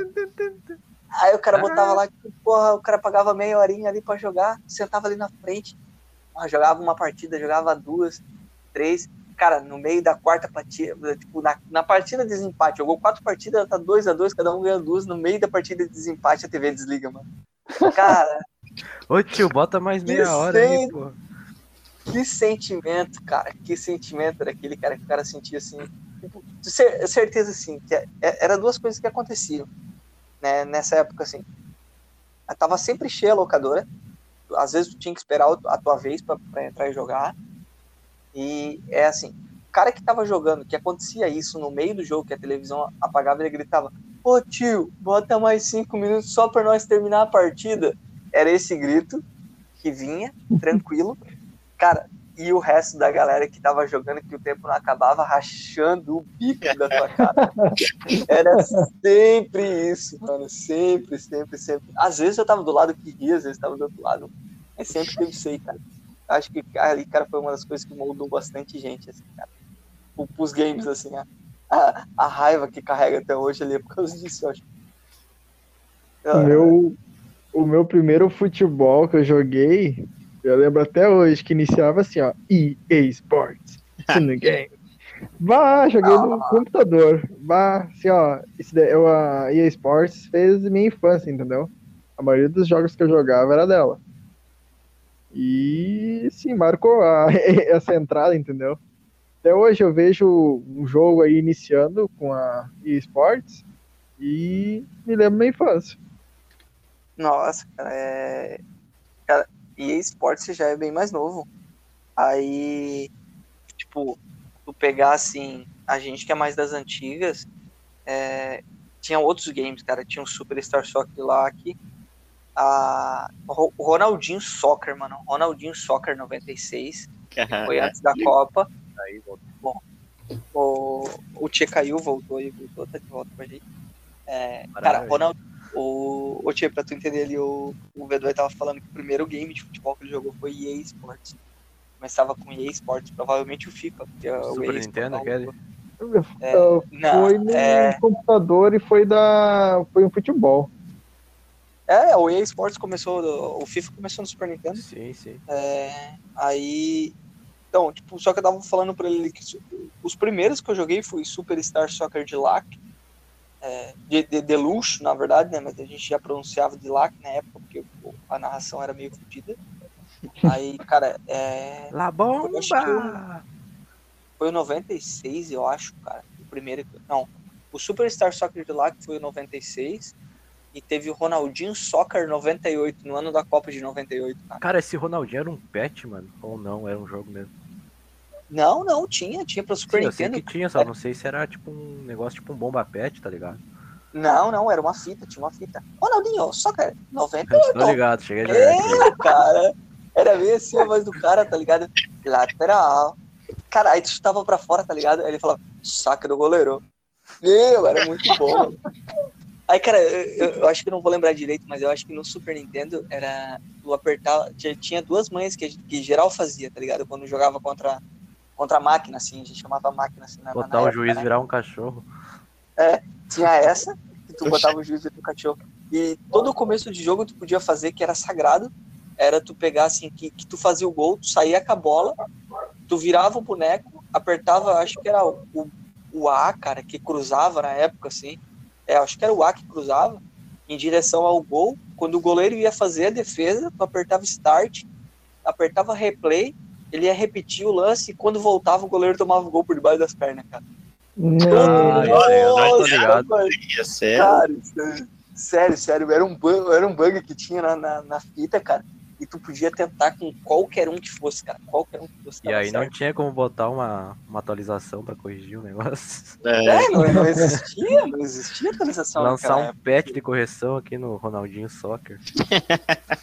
Aí o cara botava lá, porra, o cara pagava meia horinha ali pra jogar, sentava ali na frente, ah, jogava uma partida, jogava duas, três. Cara, no meio da quarta partida, tipo, na, na partida de desempate, jogou quatro partidas, tá dois a dois, cada um ganha duas, no meio da partida de desempate a TV desliga, mano. Cara, Ô tio, bota mais meia hora aí, pô. Que sentimento, cara, que sentimento era aquele cara que o cara sentia assim. Tipo, certeza assim, que é- era duas coisas que aconteciam, né, nessa época assim. Tava sempre cheia a locadora, às vezes tu tinha que esperar o- a tua vez pra entrar e jogar. E é assim, cara que tava jogando, que acontecia isso no meio do jogo, que a televisão apagava, ele gritava: Ô tio, bota mais cinco minutos só pra nós terminar a partida. Era esse grito que vinha, tranquilo. Cara, e o resto da galera que tava jogando, que o tempo não acabava, rachando o bico da tua cara. Era sempre isso, mano. Sempre, sempre, sempre. Às vezes eu tava do lado que ria, às vezes tava do outro lado. Mas sempre teve isso aí, cara. Acho que ali, cara, foi uma das coisas que moldou bastante gente, assim, cara. Pros games, assim, a, a, a raiva que carrega até hoje ali é por causa disso, eu acho. O meu, o meu primeiro futebol que eu joguei eu lembro até hoje que iniciava assim, ó, EA Sports, no game. Vá, joguei no computador. Vá, assim, ó, daí, eu, a EA Sports fez minha infância, entendeu? A maioria dos jogos que eu jogava era dela. E sim, marcou a, essa entrada, entendeu? Até hoje eu vejo um jogo aí iniciando com a EA Sports e me lembro minha infância. Nossa, cara, é. E esportes já é bem mais novo. Aí, tipo, tu pegar assim, a gente que é mais das antigas, é, tinha outros games, cara. Tinha o Superstar Soccer lá aqui. A, o Ronaldinho Soccer, mano. Ronaldinho Soccer 96. foi antes da Copa. Aí, Bom, o, o Tchê caiu, voltou e voltou, tá de volta com a gente. É, cara, Ronaldinho o, o Tchê, pra tu entender ali, o, o Vedoi tava falando que o primeiro game de futebol que ele jogou foi EA Sports. Começava com EA Sports, provavelmente o FIFA. Porque Super o Nintendo, aquele? É, não, foi no é... computador e foi da. Foi um futebol. É, o EA Sports começou. O FIFA começou no Super Nintendo. Sim, sim. É, aí. Então, tipo, só que eu tava falando pra ele que os primeiros que eu joguei foi Superstar Soccer de LAC é, de, de, de, luxo, na verdade, né? Mas a gente já pronunciava de LAC na época, porque a narração era meio fodida. Aí, cara, é. La bomba! Foi o 96, eu acho, cara. O primeiro. Não. O Superstar Soccer de LAC foi o 96. E teve o Ronaldinho Soccer 98, no ano da Copa de 98, cara. Cara, esse Ronaldinho era um pet, mano. Ou não, era um jogo mesmo. Não, não, tinha, tinha pra Super Sim, Nintendo. Eu que tinha, só não sei se era tipo um negócio tipo um bomba pet, tá ligado? Não, não, era uma fita, tinha uma fita. Ronaldinho, só que 98. Tô ligado, cheguei de É, cara. Era bem assim a voz do cara, tá ligado? Lateral. Cara, aí tu chutava pra fora, tá ligado? Aí ele falava, saca do goleiro. Meu, era muito bom. Aí, cara, eu, eu, acho que não vou lembrar direito, mas eu acho que no Super Nintendo era. Tu apertar. Tinha duas manhas que, que geral fazia, tá ligado? Quando jogava contra contra a máquina, assim, a gente chamava a máquina assim. Na, Botar na o época, juiz né? virar um cachorro. É, tinha essa, que tu botava o juiz virar um cachorro. E todo o começo de jogo tu podia fazer, que era sagrado, era tu pegar assim, que, que tu fazia o gol, tu saía com a bola, tu virava o boneco, apertava, acho que era o, o A, cara, que cruzava na época, assim. É, acho que era o A que cruzava em direção ao gol. Quando o goleiro ia fazer a defesa, tu apertava start, apertava replay ele ia repetir o lance e quando voltava o goleiro tomava o gol por debaixo das pernas, cara. Ah, eu não tô ligado. sério? Cara, sério, sério, era um bug, era um bug que tinha na, na, na, fita, cara. E tu podia tentar com qualquer um que fosse, cara. Qualquer um que fosse. E aí certo. não tinha como botar uma, uma atualização pra corrigir o negócio. É, é não, não, existia, não existia atualização. Lançar um patch de correção aqui no Ronaldinho Soccer.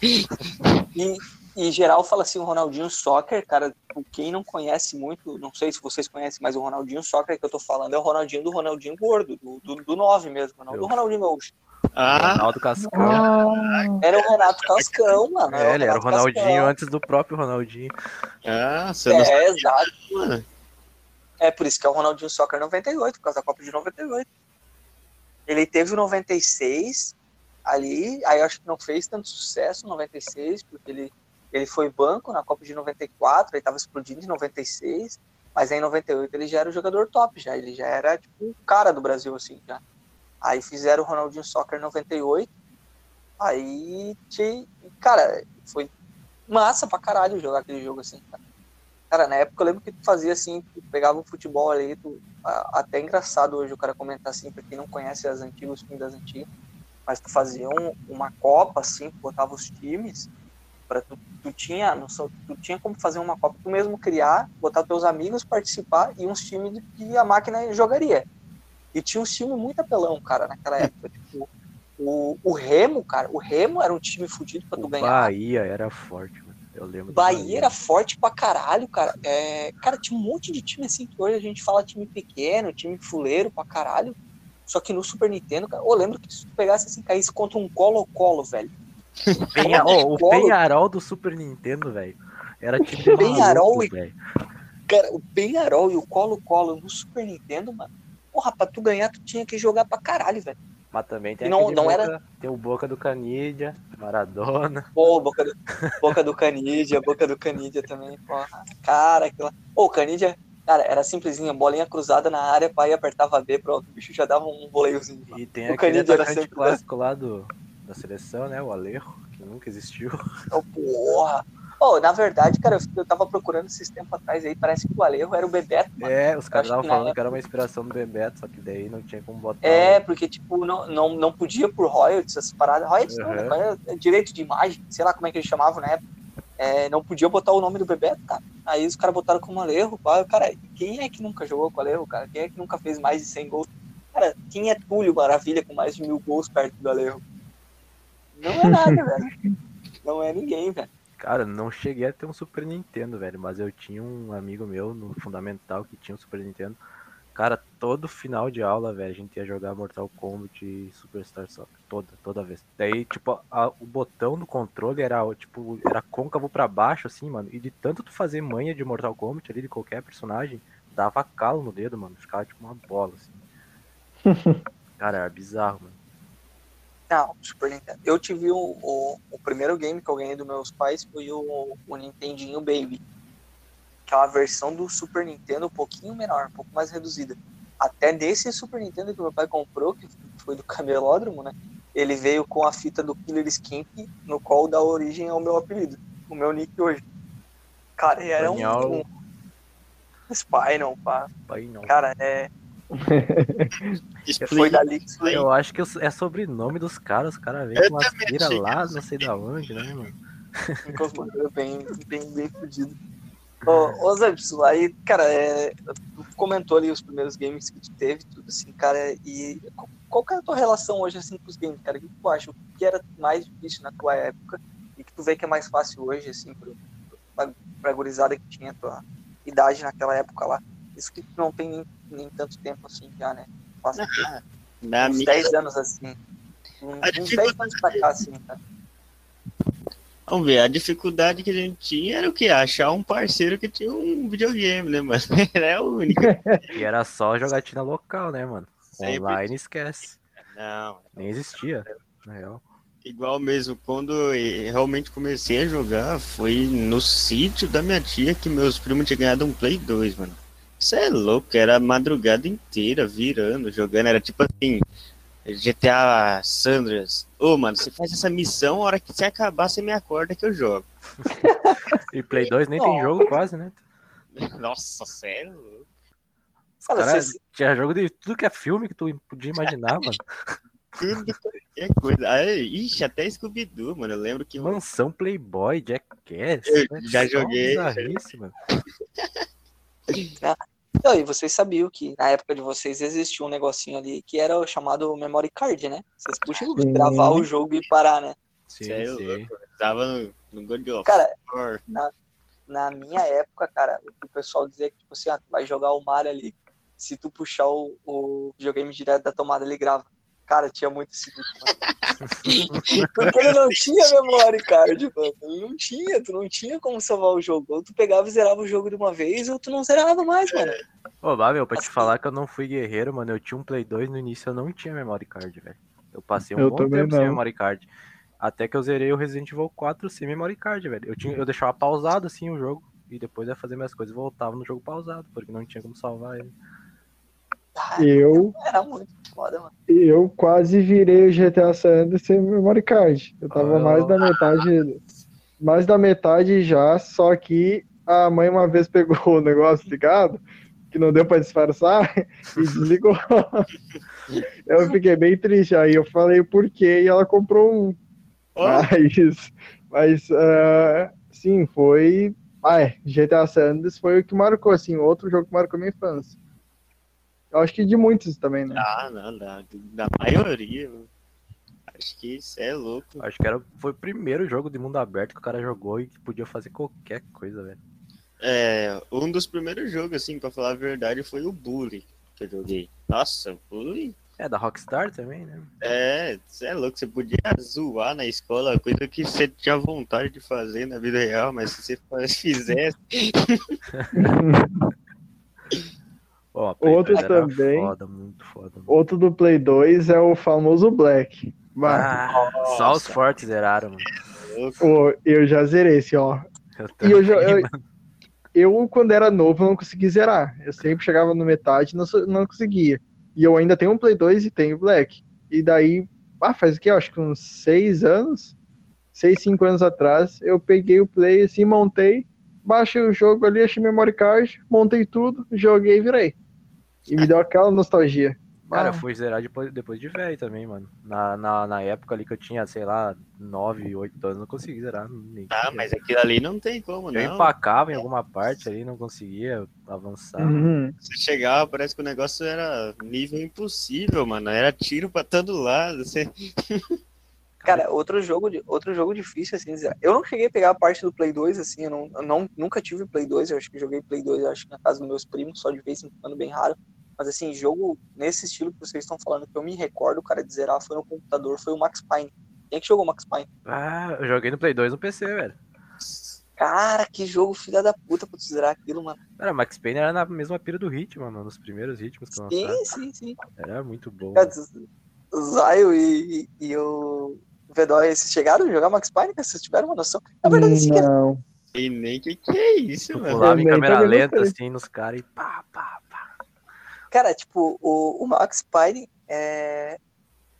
e, em geral fala assim o Ronaldinho Soccer, cara, quem não conhece muito, não sei se vocês conhecem, mas o Ronaldinho Soccer que eu tô falando é o Ronaldinho do Ronaldinho Gordo, do, do, do 9 mesmo, não do Ronaldinho Gaúcho. Ah, Ronaldo Cascão. Ah, era o Renato Cascão, mano. É, ele era o Ronaldinho Cascão. antes do próprio Ronaldinho. Ah, você não É, exato, mano. É por isso que é o Ronaldinho Soccer 98, por causa da Copa de 98. Ele teve o 96 ali, aí eu acho que não fez tanto sucesso 96, porque ele ele foi banco na Copa de 94, ele estava explodindo em 96, mas em 98 ele já era o jogador top, já ele já era tipo o cara do Brasil assim, já. Aí fizeram o Ronaldinho Soccer 98. Aí, cara, foi massa pra caralho jogar aquele jogo assim, cara. Cara, na época eu lembro que tu fazia assim, tu pegava o futebol ali, tu, até engraçado hoje o cara comentar assim, pra quem não conhece as antigas, os times das antigas, mas tu fazia um, uma copa assim, botava os times, pra tu, tu tinha noção, tu tinha como fazer uma Copa, tu mesmo criar, botar teus amigos participar e uns times que a máquina jogaria. E tinha uns times muito apelão, cara, naquela época. Tipo, o, o Remo, cara, o Remo era um time fudido pra tu O ganhar. Bahia era forte, mano. Eu lembro. do Bahia era forte pra caralho, cara. É, cara, tinha um monte de time assim que hoje a gente fala time pequeno, time fuleiro pra caralho. Só que no Super Nintendo, cara, eu lembro que se tu pegasse assim, caísse contra um Colo-Colo, velho. Penha... oh, o Penharol do Super Nintendo, velho. Era tipo Penharol maluco, e-. Cara, o Penharol e o Colo-Colo no Super Nintendo, mano. Porra, pra tu ganhar, tu tinha que jogar pra caralho, velho. Mas também tem não- não boca, era- Tem o Boca do Canidia, Maradona. Pô, boca do, boca do Canidia, boca do Canidia também, porra. Cara, aquela. Pô, o Canidia, cara, era simplesinha, bolinha cruzada na área, pai apertava B, pronto, o bicho já dava um voleiozinho. E tem O aquele Canidia era sempre clássico lá do, da seleção, né? O Alejo, que nunca existiu. Então, porra. Pô, na verdade, cara, eu, eu tava procurando esses tempos atrás aí, parece que o Alejo era o Bebeto, mano. É, os caras estavam falando que era uma inspiração do Bebeto, só que daí não tinha como botar. É, o- porque, tipo, não, não, não podia por royalties, essas paradas. Royalties não, né? Uhum. É? direito de imagem, sei lá como é que eles chamavam na época. É, não podia botar o nome do Bebeto, cara. Aí os caras botaram como Alejo, pá. Cara, quem é que nunca jogou com o Alejo, cara? Quem é que nunca fez mais de 100 gols? Cara, quem é Túlio Maravilha com mais de mil gols perto do Alejo? Não é nada, velho. Não é ninguém, velho. Cara, não cheguei a ter um Super Nintendo, velho, mas eu tinha um amigo meu no Fundamental que tinha um Super Nintendo. Cara, todo final de aula, velho, a gente ia jogar Mortal Kombat e Superstar Soccer. Toda, toda vez. Daí, tipo, a- o botão do controle era, tipo, era côncavo pra baixo, assim, mano. E de tanto tu fazer manha de Mortal Kombat ali, de qualquer personagem, dava calo no dedo, mano. Ficava tipo uma bola, assim. Cara, era bizarro, mano. Não, Super Nintendo. Eu tive o, o, o primeiro game que eu ganhei dos meus pais foi o, o Nintendinho Baby. Que é uma versão do Super Nintendo um pouquinho menor, um pouco mais reduzida. Até nesse Super Nintendo que meu pai comprou, que foi do camelódromo, né? Ele veio com a fita do Killer Skimp, no qual dá origem ao meu apelido, o meu nick hoje. Cara, e era um, um Spinal, pá. Não. Cara, é, foi dali que. Eu acho que é sobrenome dos caras, os caras vêm com achei que lá, não sei da onde, né, mano? bem, bem, bem fudido. Ô, ô aí, cara, é, tu comentou ali os primeiros games que tu teve, tudo assim, cara, e qual- qual que é a tua relação hoje, assim, com os games, cara? O que tu acha? O que era mais difícil na tua época e que tu vê que é mais fácil hoje, assim, pro, pra, pra gurizada que tinha a tua idade naquela época lá? Isso que tu não tem nem, tanto tempo, assim, já, né? Passa Na uns minha 10 anos, assim. Uns, A uns 10 anos pra cá, assim, cara. Vamos ver, a dificuldade que a gente tinha era o que? Achar um parceiro que tinha um videogame, né, mano? Era o único. E era só jogatina local, né, mano? Sempre Online esquece. Não, Nem existia, na real. igual mesmo, quando eu realmente comecei a jogar, foi no sítio da minha tia que meus primos tinham ganhado um Play 2, mano. Isso é louco, era a madrugada inteira virando, jogando, era tipo assim, GTA Sandras. Ô, mano, você faz essa missão, a hora que você acabar, você me acorda que eu jogo. E Play 2 nem tem jogo quase, né? Nossa, sério? Cara, vocês- tinha jogo de tudo que é filme que tu podia imaginar, mano. Tudo qualquer coisa. Aí, ixi, até Scooby-Doo, mano. Eu lembro que Mansão Playboy, Jackass. Eu né? já joguei. bizarrice, mano. Não, e vocês sabiam que na época de vocês existia um negocinho ali que era o chamado memory card, né? Vocês puxam Sim. gravar o jogo e parar, né? Sim, Sério, sim. louco. tava no, no God of Cara, War. na minha época, cara, o pessoal dizia que, tipo assim, ah, tu vai jogar o Mario ali, se tu puxar o, o videogame direto da tomada, ele grava. Cara, tinha muito esse vídeo, mano. Porque ele não tinha memory card, mano. Ele não tinha, tu não tinha como salvar o jogo. Ou tu pegava e zerava o jogo de uma vez, ou tu não zerava mais, mano. Ô, bah, meu, pra te Assim. falar que eu não fui guerreiro, mano, eu tinha um Play 2 no início, eu não tinha memory card, velho. Eu passei um Eu bom tempo sem não. memory card. Até que eu zerei o Resident Evil 4 sem memory card, velho. Eu, tinha, eu deixava pausado assim o jogo e depois ia fazer minhas coisas e voltava no jogo pausado, porque não tinha como salvar ele. Eu, era muito foda, mano. eu quase virei o GTA San Andreas sem memory card. Eu tava Ah. mais da metade, mais da metade já, só que a mãe uma vez pegou o negócio ligado, que não deu pra disfarçar, e desligou. eu fiquei bem triste. Aí eu falei o porquê e ela comprou um. Ó, Mas, Mas, uh, sim, foi. Ah, é, GTA Sanders foi o que marcou, assim, outro jogo que marcou minha infância. Eu acho que de muitos também, né? Ah, não, da, da maioria. Acho que isso é louco. Acho que era, foi o primeiro jogo de mundo aberto que o cara jogou e que podia fazer qualquer coisa, velho. É, um dos primeiros jogos, assim, pra falar a verdade, foi o Bully que eu joguei. Nossa, Bully. É, da Rockstar também, né? É, você é louco, você podia zoar na escola, coisa que você tinha vontade de fazer na vida real, mas se você fizesse. Ó, Outro também. Foda, muito foda. Mano. Outro do Play 2 é o famoso Black. Ah, só os fortes zeraram, mano. Oh, eu já zerei esse, ó. Eu e eu, já, eu, eu, quando era novo, não conseguia zerar. Eu sempre chegava no metade e não, não conseguia. E eu ainda tenho um Play 2 e tenho Black. E daí, ah, faz o que? Acho que uns seis anos, seis, cinco anos atrás, eu peguei o Play assim, montei, baixei o jogo ali, achei memory card, montei tudo, joguei e virei. E me deu aquela nostalgia. Cara, ah. fui zerar depois, depois de velho também, mano. Na, na, na época ali que eu tinha, sei lá, 9, 8 anos, não consegui zerar. Nem ah, mas aquilo ali não tem como, não. Eu empacava em alguma parte ali, não conseguia avançar. Uhum. Você chegava, parece que o negócio era nível impossível, mano. Era tiro pra todo lado. Você... Cara, outro jogo, outro jogo difícil, assim, eu não cheguei a pegar a parte do Play 2, assim, eu, não, eu não, nunca tive Play 2, eu acho que joguei Play 2, acho que na casa dos meus primos, só de vez em quando, bem raro. Mas, assim, jogo nesse estilo que vocês estão falando, que eu me recordo, o cara de zerar foi no computador, foi o Max Payne. Quem é que jogou Max Payne? Ah, eu joguei no Play 2 no PC, velho. Cara, que jogo filha da puta pra tu zerar aquilo, mano. Cara, Max Payne era na mesma pira do ritmo, mano, nos primeiros ritmos que eu Sim, sim, sim. Era muito bom. o Zayo e, e, e o V2, vocês chegaram a jogar Max Payne? Vocês tiveram uma noção? Na verdade, assim, não. E nem que que é isso, mano. Pulava em câmera lenta, assim, nos caras e pá, pá, Cara, tipo, o, o Max Payne é.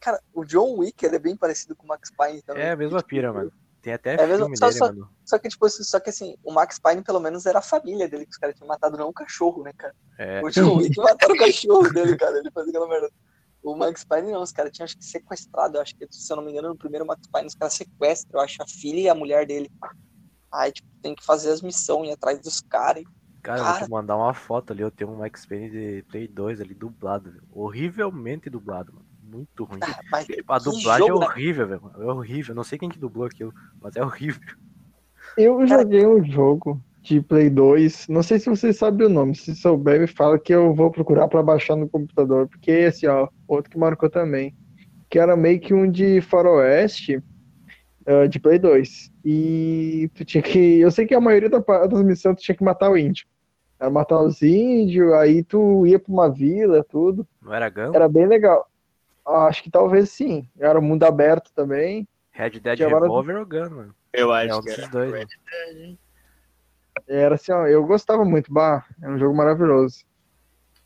Cara, o John Wick ele é bem parecido com o Max Payne também. É a mesma pira, tipo, mano. Tem até é mesmo, só, dele, só, mano. Só que, tipo, só que assim, o Max Payne pelo menos era a família dele, que os caras tinham matado, não o cachorro, né, cara? É. O John Wick mataram o cachorro dele, cara. Ele fazia aquela merda. O Max Payne não, os caras tinham acho que sequestrado, eu acho que, se eu não me engano, no primeiro Max Payne, os caras sequestram, eu acho, a filha e a mulher dele. Aí, tipo, tem que fazer as missões, ir atrás dos caras. Cara, Cara, vou te mandar uma foto ali. Eu tenho um Max Payne de Play 2 ali dublado, viu? horrivelmente dublado, mano. Muito ruim. Ah, a dublagem é jogo, é horrível, né? velho. É horrível. Não sei quem que dublou aquilo, mas é horrível. Eu joguei um jogo de Play 2. Não sei se você sabe o nome. Se souber, me fala que eu vou procurar para baixar no computador. Porque esse, ó, outro que marcou também. Que era meio que um de faroeste uh, de Play 2. E tu tinha que. Eu sei que a maioria das missões tu tinha que matar o índio. Era matar os índios, aí tu ia pra uma vila, tudo. Não era Gun? Era bem legal. Acho que talvez sim. Era um mundo aberto também. Red Dead Revolver ou Gun, mano? Eu acho é que era dois, Red Dead, hein? Era assim, ó, eu gostava muito, bah, é um jogo maravilhoso.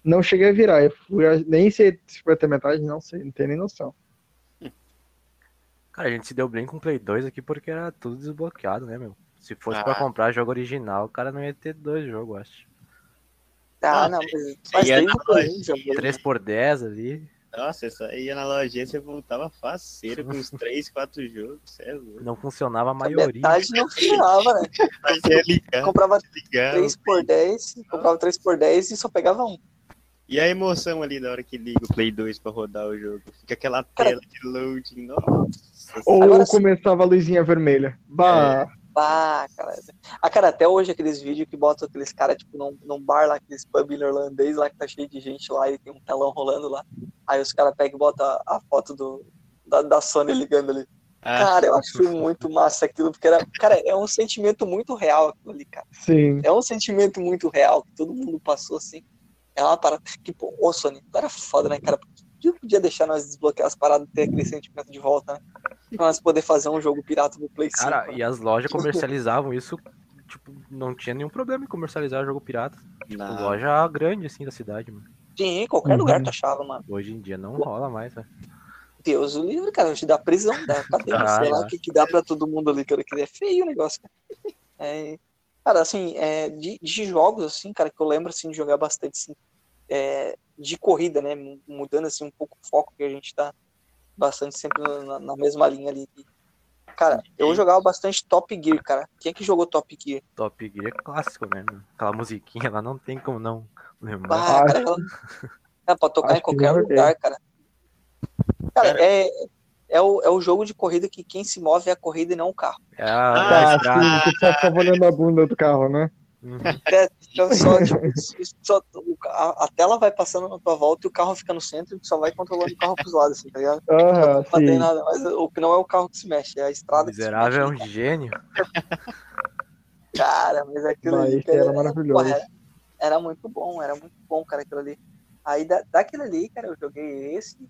Não cheguei a virar, eu fui, nem sei se foi até metade, não sei, não tenho nem noção. Cara, a gente se deu bem com o Play 2 aqui porque era tudo desbloqueado, né, meu? Se fosse ah. pra comprar jogo original, o cara não ia ter dois jogos, acho. Ah, não, mas ia na loja, 3x10 ali. Nossa, isso aí ia na lojinha, você voltava faceiro com uns 3, 4 jogos. É não funcionava a maioria. A metade não funcionava, né? Mas é ligar, comprava 3x10, comprava 3x10 e só pegava um. E a emoção ali na hora que liga o Play 2 pra rodar o jogo? Fica aquela tela de loading, nossa. Ou Agora, começava a luzinha vermelha. Bah. É. Ah, cara. Ah, cara, até hoje aqueles vídeos que botam aqueles caras, tipo, num, num bar lá, aqueles pub irlandês lá, que tá cheio de gente lá e tem um telão rolando lá. Aí os caras pegam e botam a, a foto do, da, da, Sony ligando ali. Ah. Cara, eu acho muito massa aquilo, porque era, cara, é um sentimento muito real aquilo ali, cara. Sim. É um sentimento muito real, que todo mundo passou assim. É uma parada que, pô, ô Sony, tu era foda, né, cara? Porque podia deixar nós desbloquear as paradas e ter aquele sentimento de volta, né? Pra nós poder fazer um jogo pirata no Play 5. Cara, e as lojas comercializavam isso, tipo, não tinha nenhum problema em comercializar jogo pirata. Tipo, não. loja grande, assim, da cidade, mano. Sim, qualquer uhum. lugar tu achava, mano. Hoje em dia não rola mais, velho. Deus o livre, cara, te dá prisão, dá cadeia, ah, sei lá o que, que dá pra todo mundo ali, cara, que é feio o negócio, cara. É, cara, assim, é, de, de, jogos, assim, cara, que eu lembro, assim, de jogar bastante, assim, é, de corrida, né, mudando, assim, um pouco o foco que a gente tá bastante sempre na, na mesma linha ali Cara, eu jogava bastante Top Gear, cara. Quem é que jogou Top Gear? Top Gear é clássico, né? Aquela musiquinha lá não tem como não lembrar. Acho- cara, aquela... É pra tocar acho em que qualquer não lugar, cara. Cara, Cara. é, é, o, é o jogo de corrida que quem se move é a corrida e não o carro. É Ah, a estrada. sim, só ficava olhando a bunda do carro, né? Uhum. É, só, tipo, só- o a, a tela vai passando na tua volta e o carro fica no centro e tu só vai controlando o carro pros lados, assim, tá ligado? Aham, Não tem nada, mas o que não é o carro que se mexe, é a O estrada que se miserável é um gênio. Cara, mas aquilo Mas ali, cara, era maravilhoso. porra, era, era muito bom, era muito bom, cara, aquilo ali. Aí da, daquele ali, cara, eu joguei esse, de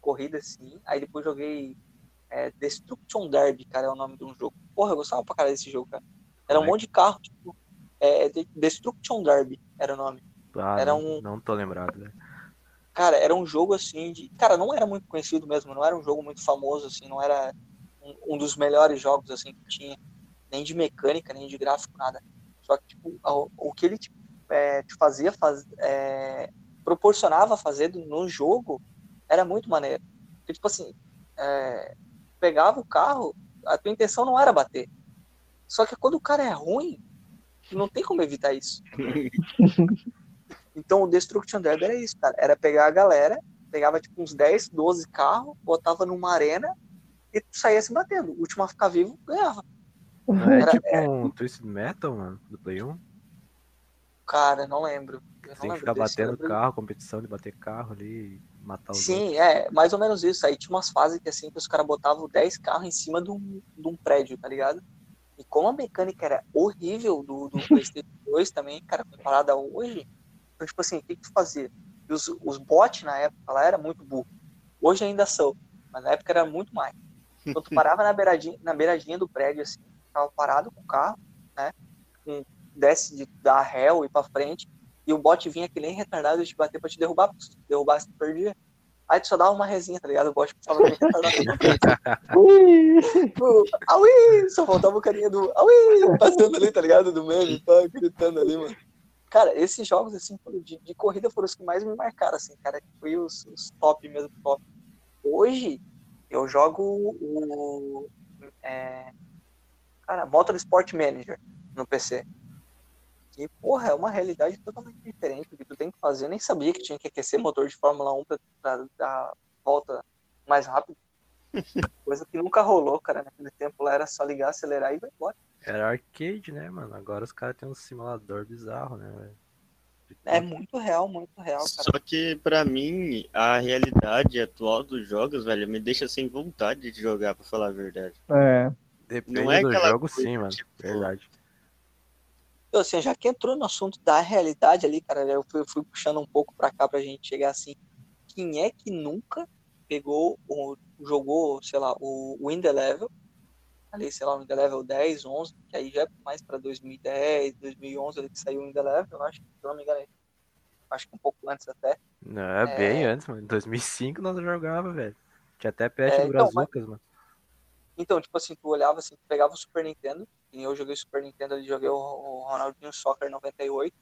corrida assim, aí depois joguei é, Destruction Derby, cara, é o nome de um jogo. Porra, eu gostava pra caralho desse jogo, cara. Era um é monte de carro, tipo, é, de- Destruction Derby era o nome. Ah, Era não, um- não tô lembrado, velho. Cara, era um jogo assim de. Cara, não era muito conhecido mesmo, não era um jogo muito famoso, assim, não era um, um dos melhores jogos assim que tinha, nem de mecânica, nem de gráfico, nada. Só que, tipo, o, o que ele te, é, te fazia faz, é, proporcionava fazer no jogo era muito maneiro. Porque, tipo assim, é, pegava o carro, a tua intenção não era bater. Só que quando o cara é ruim, não tem como evitar isso. Então o Destruction Derby era isso, cara. Era pegar a galera, pegava tipo uns 10, 12 carros, botava numa arena e tu saía se batendo. O último a ficar vivo ganhava. Não é Era- tipo um Twisted Metal, mano, do Play 1? Cara, não lembro. Eu Você não tem que lembro ficar batendo lembro- carro, competição de bater carro ali, matar os outros. Sim, é, mais ou menos isso. Aí tinha umas fases que assim, que os caras botavam 10 carros em cima de um, de um prédio, tá ligado? E como a mecânica era horrível do, do PlayStation 2 também, cara, comparada a hoje, então, tipo assim, o que, que tu fazia? E os, os bots na época lá era muito burro. Hoje ainda são, mas na época era muito mais. Então tu parava na beiradinha, na beiradinha do prédio, assim, tava parado com o carro, né? Com, desce de, da réu e pra frente, e o bot vinha que nem retardado te bater pra te derrubar, porque se derrubasse, tu perdia. Aí tu só dava uma resinha, tá ligado? O bot passava. Ui! Tipo, Aui! Só faltava o carinha do Aui! Passando ali, tá ligado? Do meme, pá, gritando ali, mano. Cara, esses jogos, assim, de, de corrida foram os que mais me marcaram, assim, cara. Foi os, os top mesmo, top. Hoje, eu jogo o. É, cara, Motorsport Manager no PC. E, porra, é uma realidade totalmente diferente do que tu tem que fazer. Eu nem sabia que tinha que aquecer motor de Fórmula 1 pra, pra dar volta mais rápido. Coisa que nunca rolou, cara. Naquele tempo lá era só ligar, acelerar e vai embora. Era arcade, né, mano? Agora os caras têm um simulador bizarro, né, velho? É muito real, muito real, cara. Só que pra mim, a realidade atual dos jogos, velho, me deixa sem vontade de jogar, pra falar a verdade. É, Depende não é do jogo, coisa, sim, mano. tipo, Verdade. Então, assim, já que entrou no assunto da realidade ali, cara, eu fui, fui puxando um pouco pra cá pra gente chegar assim. Quem é que nunca pegou, ou jogou, sei lá, o Wind Level, ali, sei lá, o Wind Level 10, 11, que aí já é mais pra 2010, 2011 ali que saiu o Wind Level, eu acho, que, se eu não me engano, acho que um pouco antes até. Não, é bem antes, mano. Em 2005 nós jogava, velho. Tinha até patch É, no então, Brazucas, mano. Então, tipo assim, tu olhava assim, tu pegava o Super Nintendo, e eu joguei o Super Nintendo ali, joguei o, o Ronaldinho Soccer 98,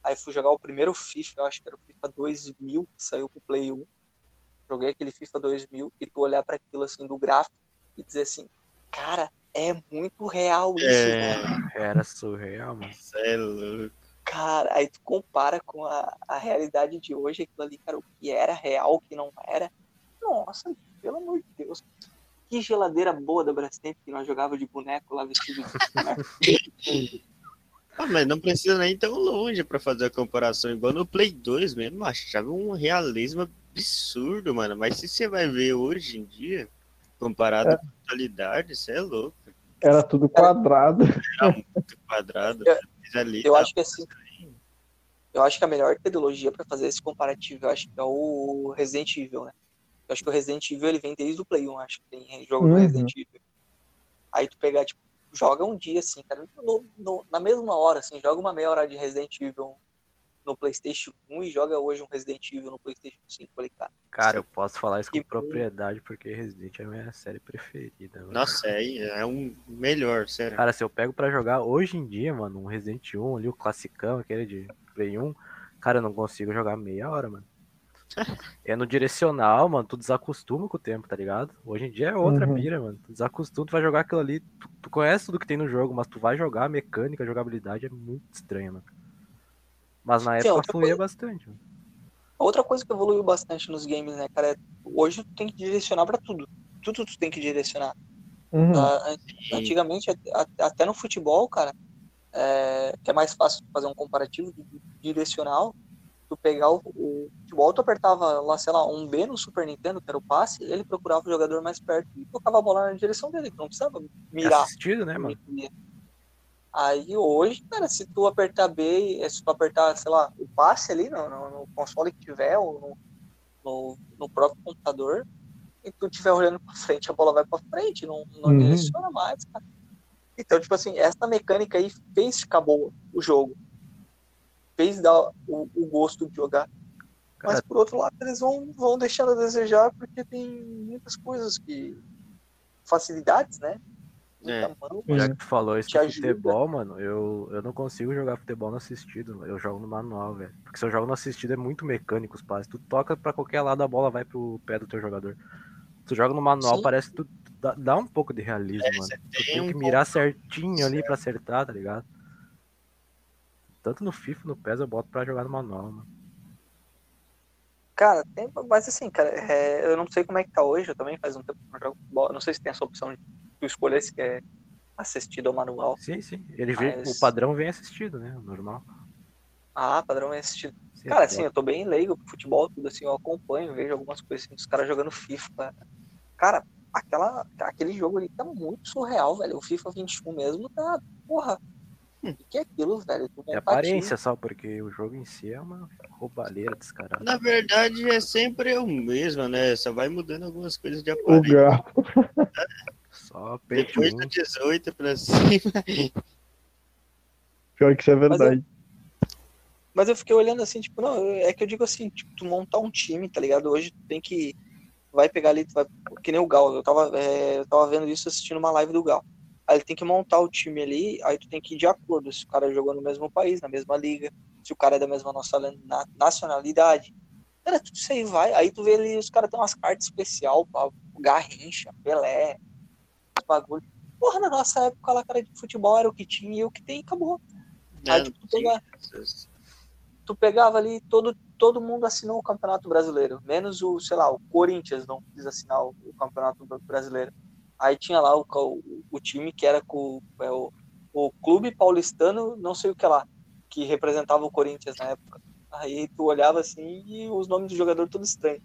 aí fui jogar o primeiro FIFA, eu acho que era o FIFA 2000, que saiu pro Play 1, joguei aquele FIFA 2000, e tu olhar para aquilo assim, do gráfico, e dizer assim, cara, é muito real isso, É. velho. Era surreal, mano. Cê é louco. Cara, aí tu compara com a, a realidade de hoje, aquilo ali, cara, o que era real, o que não era. Nossa, pelo amor de Deus. Que geladeira boa da Brastemp que nós jogava de boneco lá vestido de Ah, mas não precisa nem tão longe pra fazer a comparação. Igual no Play 2 mesmo, achava um realismo absurdo, mano. Mas se você vai ver hoje em dia, comparado É. com a atualidade, você é louco. era tudo quadrado. Muito quadrado. Ali, Eu tá- acho que assim. Eu acho que a melhor trilogia pra fazer esse comparativo, eu acho que é o Resident Evil, né? Eu acho que o Resident Evil ele vem desde o Play 1, acho que tem jogo do Uhum. Resident Evil. Aí tu pegar, tipo, joga um dia assim, cara, no- no- na mesma hora, assim, joga uma meia hora de Resident Evil no PlayStation 1 e joga hoje um Resident Evil no PlayStation 5. Falei, cara, Cara, eu posso falar isso com propriedade, porque Resident é a minha série preferida, mano. Nossa, é, é um melhor, sério. Cara, se eu pego pra jogar hoje em dia, mano, um Resident 1 ali, o classicão, aquele de Play 1, cara, eu não consigo jogar meia hora, mano. É no direcional, mano, tu desacostuma com o tempo, tá ligado? Hoje em dia é outra Uhum. pira, mano. Tu desacostuma, tu vai jogar aquilo ali, tu, tu conhece tudo que tem no jogo, mas tu vai jogar a mecânica, a jogabilidade é muito estranha, mano. Mas na Sim, época fluía bastante, mano. Outra coisa que evoluiu bastante nos games, né, cara, é hoje tu tem que direcionar pra tudo. Tudo tu tem que direcionar. Uhum. An- antigamente, até no futebol, cara, é, que é mais fácil fazer um comparativo direcional, tu pegar o, o futebol, tu apertava lá, sei lá, um B no Super Nintendo, que era o passe, ele procurava o jogador mais perto e tocava a bola na direção dele, tu não precisava É mirar. assistido, né, mano? Aí hoje, cara, se tu apertar B, eh, se tu apertar, sei lá, o passe ali no, no- no console que tiver, ou no, no, no próprio computador, e tu estiver olhando pra frente, a bola vai pra frente, não, não Uhum. direciona mais, cara. Então, tipo assim, essa mecânica aí fez ficar boa o jogo. Fez dar o, o gosto de jogar. Mas por outro lado, eles vão, vão deixando a desejar porque tem muitas coisas que. facilidades, né? É. Mão, já que tu falou isso ajuda. futebol, mano, eu, eu não consigo jogar futebol no assistido, eu jogo no manual, velho. Porque se eu jogo no assistido é muito mecânico os passes. Tu toca pra qualquer lado, a bola vai pro pé do teu jogador. Tu joga no manual, Sim. parece que tu dá, dá um pouco de realismo, mano. Tu tem tem um que mirar certinho ali pra acertar, tá ligado? Tanto no FIFA, no PES, eu boto pra jogar no manual, mano. Cara, tem, mas assim, cara, é, eu não sei como é que tá hoje, eu também faz um tempo que eu não jogo futebol, não sei se tem essa opção de tu escolher se quer assistido ao manual. Sim, sim. Ele vem, Mas- O padrão vem assistido, né? Normal. Ah, padrão é assistido. Sim, Cara, tu assim, eu tô bem leigo pro futebol, tudo assim, eu acompanho, vejo algumas coisas assim, dos caras jogando FIFA. Cara, aquela, aquele jogo ali tá muito surreal, velho. O FIFA 21 mesmo tá, porra. O que é aquilo, velho? Tu É montar aparência só, porque o jogo em si é uma roubalheira descarada. Na verdade, é sempre o mesmo, né? Só vai mudando algumas coisas de O aparência. gráfico. Só Depois do 18 pra cima. Pior que isso é Mas verdade. Mas eu fiquei olhando assim, tipo, não, é que eu digo assim, tipo, tu montar um time, tá ligado? Hoje tu tem que. Vai pegar ali, tu vai. Que nem o Gal. Eu tava, é, eu tava vendo isso assistindo uma live do Gal. Aí ele tem que montar o time ali, aí tu tem que ir de acordo se o cara jogou no mesmo país, na mesma liga, se o cara é da mesma nossa na- nacionalidade. Cara, tudo isso aí vai. Aí tu vê ali, os caras têm umas cartas especial pra Garrincha, Pelé, bagulho. Porra, na nossa época lá, cara, de futebol era o que tinha e o que tem e acabou. Aí, Né? tipo, tu pegar tu pegava ali, todo, todo mundo assinou o Campeonato Brasileiro, menos o, sei lá, o Corinthians não quis assinar o, o Campeonato Brasileiro. Aí tinha lá o, o, o time que era com é, o, o Clube Paulistano, não sei o que lá, que representava o Corinthians na época. Aí tu olhava assim e os nomes do jogador tudo estranho.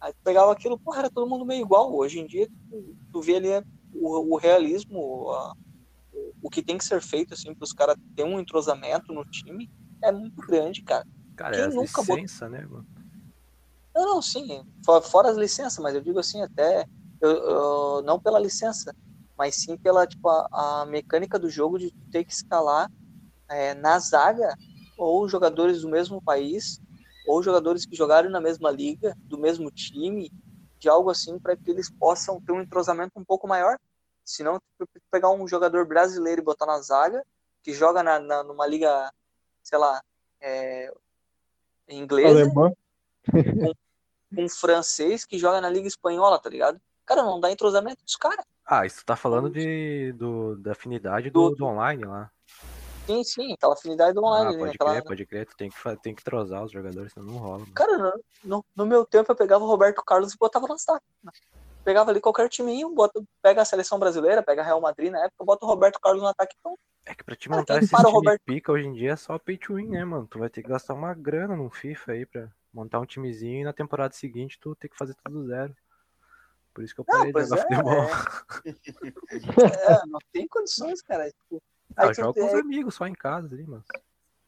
Aí tu pegava aquilo, porra, era todo mundo meio igual. Hoje em dia tu, tu vê ali é, o, o realismo, a- o, que tem que ser feito assim para os caras terem um entrosamento no time é muito grande, cara. Cara, Quem é nunca botou- licença, né, mano? Não, não, sim, fo- fora as licenças, mas eu digo assim, até eu, eu- não pela licença, mas sim pela tipo, a, a mecânica do jogo de ter que escalar é, na zaga ou jogadores do mesmo país ou jogadores que jogaram na mesma liga, do mesmo time, de algo assim, para que eles possam ter um entrosamento um pouco maior. Senão, tu pegar um jogador brasileiro e botar na zaga, que joga na, na- numa liga, sei lá, é, inglesa, um francês que joga na Liga Espanhola, tá ligado? Cara, não dá entrosamento dos caras. Ah, isso tá falando de, do, da afinidade do, Do- do online lá. Sim, sim, aquela afinidade do online Ah, ali, né? pode Aquela... crer, pode crer. Tu tem que, tem que trozar os jogadores, senão não rola. Mano. Cara, no, no, no meu tempo eu pegava o Roberto Carlos e botava no destaque. né? Pegava ali qualquer time, bota, pega a seleção brasileira, pega a Real Madrid na época, bota o Roberto Carlos no ataque. Então, É que pra te Cara, montar quem esse time Roberto- pica hoje em dia é só pay to win, né, mano? Tu vai ter que gastar uma grana num FIFA aí pra montar um timezinho e na temporada seguinte tu tem que fazer tudo zero. Por isso que eu Não, parei de jogar é, futebol. é, não tem condições, cara. Tipo, Ah, aí eu jogo com os é, amigos só em casa ali, mano.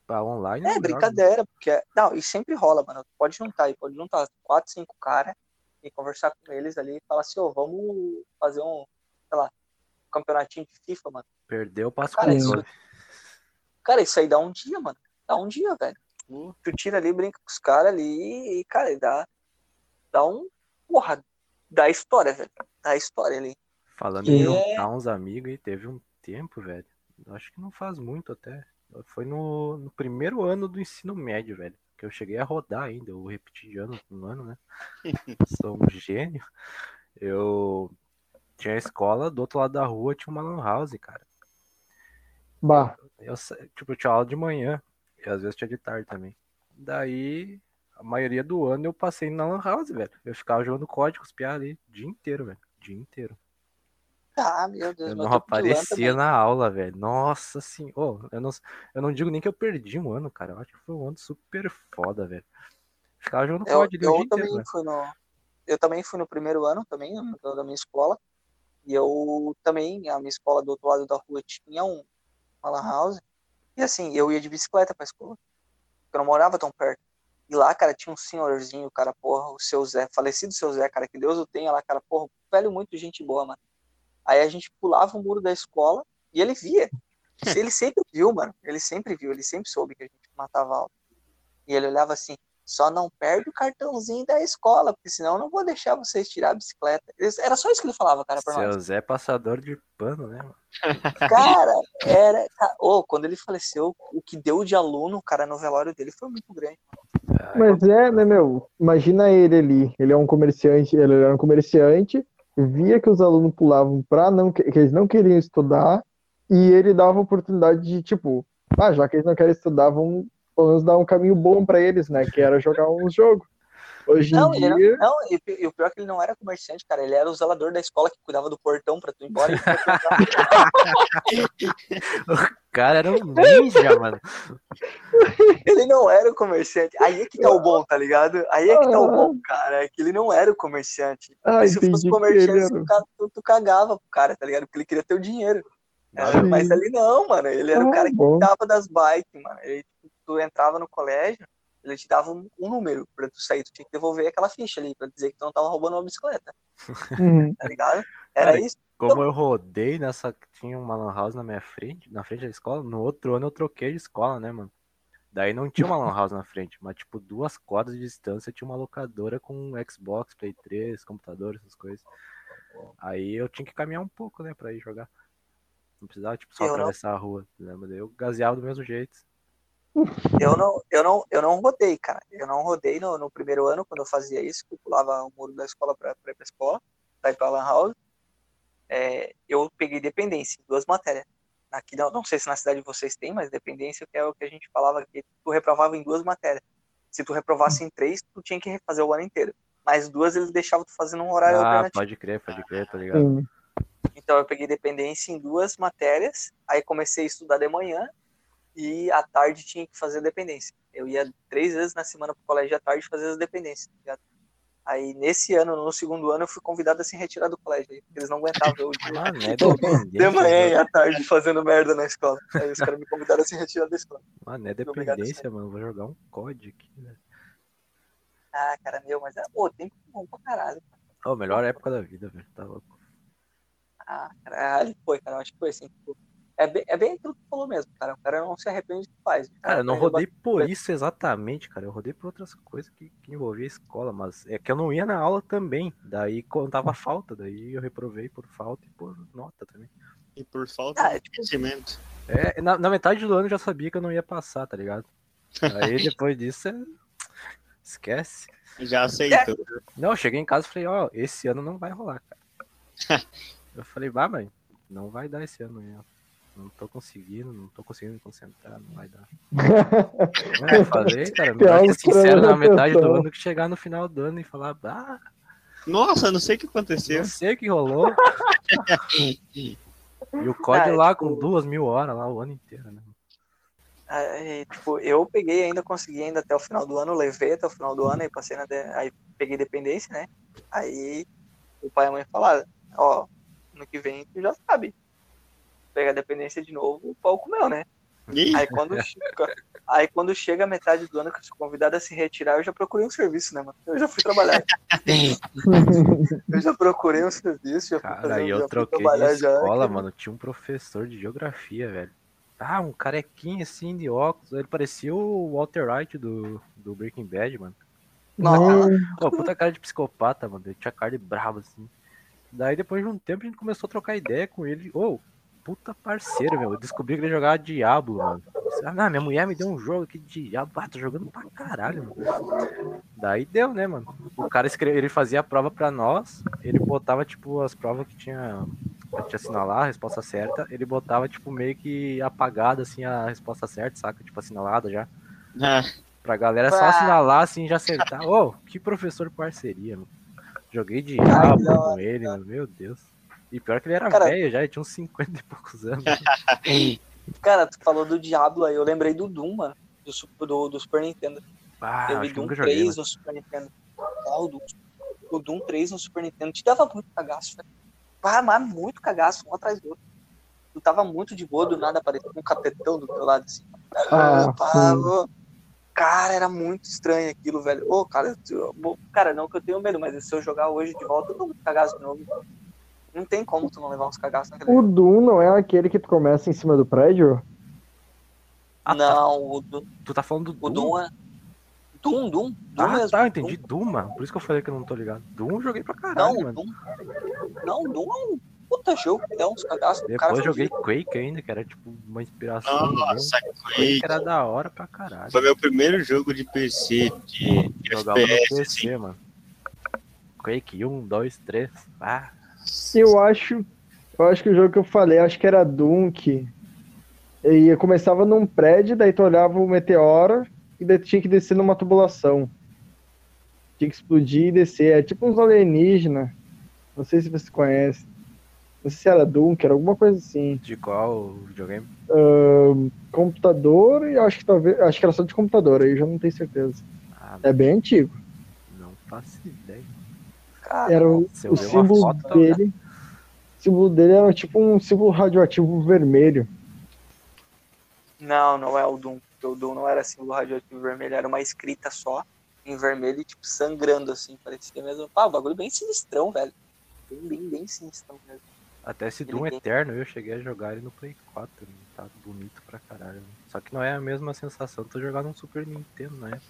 Pra online É não jogo. brincadeira, porque. Não, e sempre rola, mano. Pode juntar aí, pode juntar quatro, cinco caras e conversar com eles ali e falar assim, ô, vamos fazer um, sei lá, um campeonatinho de FIFA, mano. Perdeu, passo Cara, com isso, controle. cara, isso aí dá um dia, mano. Dá um dia, velho. Tu tira ali, brinca com os caras ali e, cara, dá, dá um. Porra, dá história, velho. Dá história ali. Falando Que em é- juntar uns amigos aí, teve um tempo, velho. Acho que não faz muito até. Foi no, no primeiro ano do ensino médio, velho. Que eu cheguei a rodar ainda, eu repeti de ano em ano, né? Sou um gênio. Eu tinha a escola, do outro lado da rua tinha uma lan house, cara. Bah, Eu, sa- tipo, eu tinha aula de manhã, e às vezes tinha de tarde também. Daí, a maioria do ano eu passei na lan house, velho. Eu ficava jogando código, os piá ali, o dia inteiro, velho. O dia inteiro. Ah, meu Deus, Eu não aparecia na aula, velho. Nossa senhora. eu, não, eu não digo nem que eu perdi um ano, cara. Eu acho que foi um ano super foda, velho. Ficava jogando Eu, código eu inteiro, também velho. fui no. Eu também fui no primeiro ano também, da minha escola. E eu também, a minha escola do outro lado da rua tinha um, uma lan house. E assim, eu ia de bicicleta pra escola. Porque eu não morava tão perto. E lá, cara, tinha um senhorzinho, cara, porra, o seu Zé, falecido seu Zé, cara, que Deus o tenha lá, cara, porra, velho, muito gente boa, mano. Aí a gente pulava o muro da escola e ele via. Ele sempre viu, mano. Ele sempre viu, ele sempre soube que a gente matava aula. E ele olhava assim, só não perde o cartãozinho da escola, porque senão eu não vou deixar vocês tirar a bicicleta. Era só isso que ele falava, cara, pra nós. Seu Zé passador de pano, né? mano? Cara, era. Ô, quando ele faleceu, o que deu de aluno, cara, no velório dele foi muito grande. Mas é, né, meu? Imagina ele ali. Ele é um comerciante, ele era um comerciante, via que os alunos pulavam pra não, que que eles não queriam estudar, e ele dava a oportunidade de, tipo, ah, já que eles não querem estudar, vamos pelo menos dar um caminho bom pra eles, né? Que era jogar uns jogos. Hoje em Não, ele dia. não, não e, e o pior é que ele não era comerciante, cara. Ele era o zelador da escola que cuidava do portão pra tu ir embora. O cara era um ninja, mano. ele não era o comerciante. Aí é que tá o bom, tá ligado? Aí é que tá o bom, cara. É que ele não era o comerciante. Ah, se fosse comerciante, tu, tu, tu cagava pro cara, tá ligado? Porque ele queria ter o dinheiro. É, Sim. mas ali não, mano. Ele era o Ah, cara que bom. cuidava das bikes, mano. Ele, tu entrava no colégio, ele te dava um, um número pra tu sair. Tu tinha que devolver aquela ficha ali pra dizer que tu não tava roubando uma bicicleta, Uhum. tá ligado? Era Cara, isso. Como eu rodei nessa. Tinha uma lan house na minha frente, na frente da escola. No outro ano eu troquei de escola, né, mano? Daí não tinha uma lan house na frente, mas tipo, duas quadras de distância tinha uma locadora com Xbox, Play 3, computador, essas coisas. Aí eu tinha que caminhar um pouco, né, pra ir jogar. Não precisava, tipo, só Eu não. atravessar a rua, né? Mas eu gaseava do mesmo jeito. Eu não, eu não, eu não rodei, cara. Eu não rodei no, no primeiro ano quando eu fazia isso, que eu pulava o muro da escola pra, pra ir pra escola, pra ir pra lan house. É, eu peguei dependência, em duas matérias. Aqui não, não sei se na cidade vocês têm, mas dependência é o que a gente falava que tu reprovava em duas matérias. Se tu reprovasse em três, tu tinha que refazer o ano inteiro. Mas duas eles deixavam tu fazer num horário Ah, alternativo. pode crer, pode crer, tá ligado? Sim. Então eu peguei dependência em duas matérias, aí comecei a estudar de manhã e à tarde tinha que fazer dependência. Eu ia três vezes na semana pro colégio à tarde fazer as dependências. tá? Aí nesse ano, no segundo ano, eu fui convidado a se retirar do colégio, aí, porque eles não aguentavam eu de, Mano, é de manhã e à tarde fazendo merda na escola. Aí os caras me convidaram a se retirar da escola. Mano, é dependência, mano. Vou jogar um COD aqui, né? Ah, cara, meu, mas é, pô, tempo bom pra caralho. Ô, melhor época da vida, velho. Tá louco. Ah, caralho, foi, cara, eu acho que foi assim. tipo, é, bem, é bem aquilo que tu falou mesmo, cara. O cara não se arrepende do que faz. Cara, eu não rodei por isso exatamente, cara. Eu rodei por outras coisas que, que envolvia a escola, mas é que eu não ia na aula também. Daí contava falta, daí eu reprovei por falta e por nota também. E por falta Ah, de tipo, conhecimento. É, na, na metade do ano eu já sabia que eu não ia passar, tá ligado? Aí depois disso, é... esquece. Já aceitou. Não, eu cheguei em casa e falei, ó, esse ano não vai rolar, cara. eu falei, vai, mãe, não vai dar esse ano aí, ó. Não tô conseguindo, não tô conseguindo me concentrar, não vai dar. É, eu falei, cara, Tem ser sincero na metade do atenção. ano que chegar no final do ano e falar, ah, Nossa, não sei o que aconteceu. não sei o que rolou. e o código Ah, é lá tipo- com duas mil horas lá o ano inteiro, né? Aí, tipo, eu peguei ainda, consegui ainda até o final do ano, levei até o final do ano, aí passei na. de- Aí peguei dependência, né? Aí o pai e a mãe falaram, ó, ano que vem tu já sabe. Pegar dependência de novo, o pau comeu, né? Ih, Aí quando, chega, aí quando chega a metade do ano que eu sou convidado a se retirar, eu já procurei um serviço, né, mano? Eu já fui trabalhar. Eu já procurei um serviço, já fui Cara, fazer, aí já eu fui troquei trabalhar de já, escola, que- mano. Tinha um professor de geografia, velho. Ah, um carequinho assim de óculos. Ele parecia o Walter White do, do Breaking Bad, mano. Nossa, Pô, puta cara de psicopata, mano. Ele tinha cara de bravo, assim. Daí depois de um tempo a gente começou a trocar ideia com ele. Ô, puta parceiro, meu. Eu descobri que ele jogava Diablo, mano. Ah, minha mulher me deu um jogo aqui de diabo. Ah, tô jogando pra caralho, mano. Daí deu, né, mano? O cara escreve, ele fazia a prova pra nós, ele botava, tipo, as provas que tinha. Pra te assinalar a resposta certa, ele botava, tipo, meio que apagada, assim, a resposta certa, saca? Tipo, assinalada já. Ah, Pra galera só Ah. assinalar, assim, já acertar. Ô, que professor parceria, mano. Joguei diabo com ele, mano. Meu Deus. E pior que ele era Cara- velho já, ele tinha uns 50 e poucos anos. Cara, tu falou do Diablo aí, eu lembrei do Doom, mano. Do, do, do Super Nintendo. Ah, Teve acho que Doom nunca joguei. 3 mano. no Super Nintendo. Ah, o, Doom, o Doom 3 no Super Nintendo te dava muito cagaço, velho. Ah, mas muito cagaço, um atrás do outro. Tu tava muito de boa, do nada aparecia um capetão do teu lado, assim. Ah, Ah, cara, era muito estranho aquilo, velho. Ô, cara, eu- eu- cara, não que eu tenho medo, mas se eu jogar hoje de volta, eu dou muito cagaço de novo. Não tem como tu não levar uns cagaços naquele O. Doom não é aquele que tu começa em cima do prédio? Ah, tá. Não, o, Doom- Tu tá falando do o Doom? Doom é. Doom, Doom, Doom Ah, mesmo. tá, eu Doom. entendi. Doom, mano. Por isso que eu falei que eu não tô ligado. Doom eu joguei pra Não, caralho, o mano. Doom. Não, Doom é um puta jogo que dá uns cagaços. Depois foi joguei Quake ainda, que era tipo uma inspiração Doom. nossa, Quake Quake. era da hora pra caralho. Foi meu primeiro jogo de PC, de, de Jogava no PC, assim. mano. Quake 1, 2, 3. Ah, Eu acho. Eu acho que o jogo que eu falei, acho que era que. E começava num prédio, daí tu olhava o meteoro e daí tu tinha que descer numa tubulação. Tinha que explodir e descer. É tipo uns alienígenas. Não sei se você conhece. Não sei se era era alguma coisa assim. de qual videogame? Computador e acho que talvez. Acho que era só de computador, aí eu já não tenho certeza. Ah, É bem antigo. não faço ideia. Cara, Era o, o símbolo foto, dele. O símbolo dele era tipo um símbolo radioativo vermelho. Não, não é o Doom. O Doom não era símbolo radioativo vermelho, era uma escrita só, em vermelho e tipo sangrando assim, parecia mesmo. Ah, o bagulho bem sinistrão, velho. Bem, bem, bem sinistrão mesmo. Até esse Ele Doom tem- Eterno eu cheguei a jogar ele no Play 4. né? Tá bonito pra caralho. Só que não é a mesma sensação de jogar num Super Nintendo, né?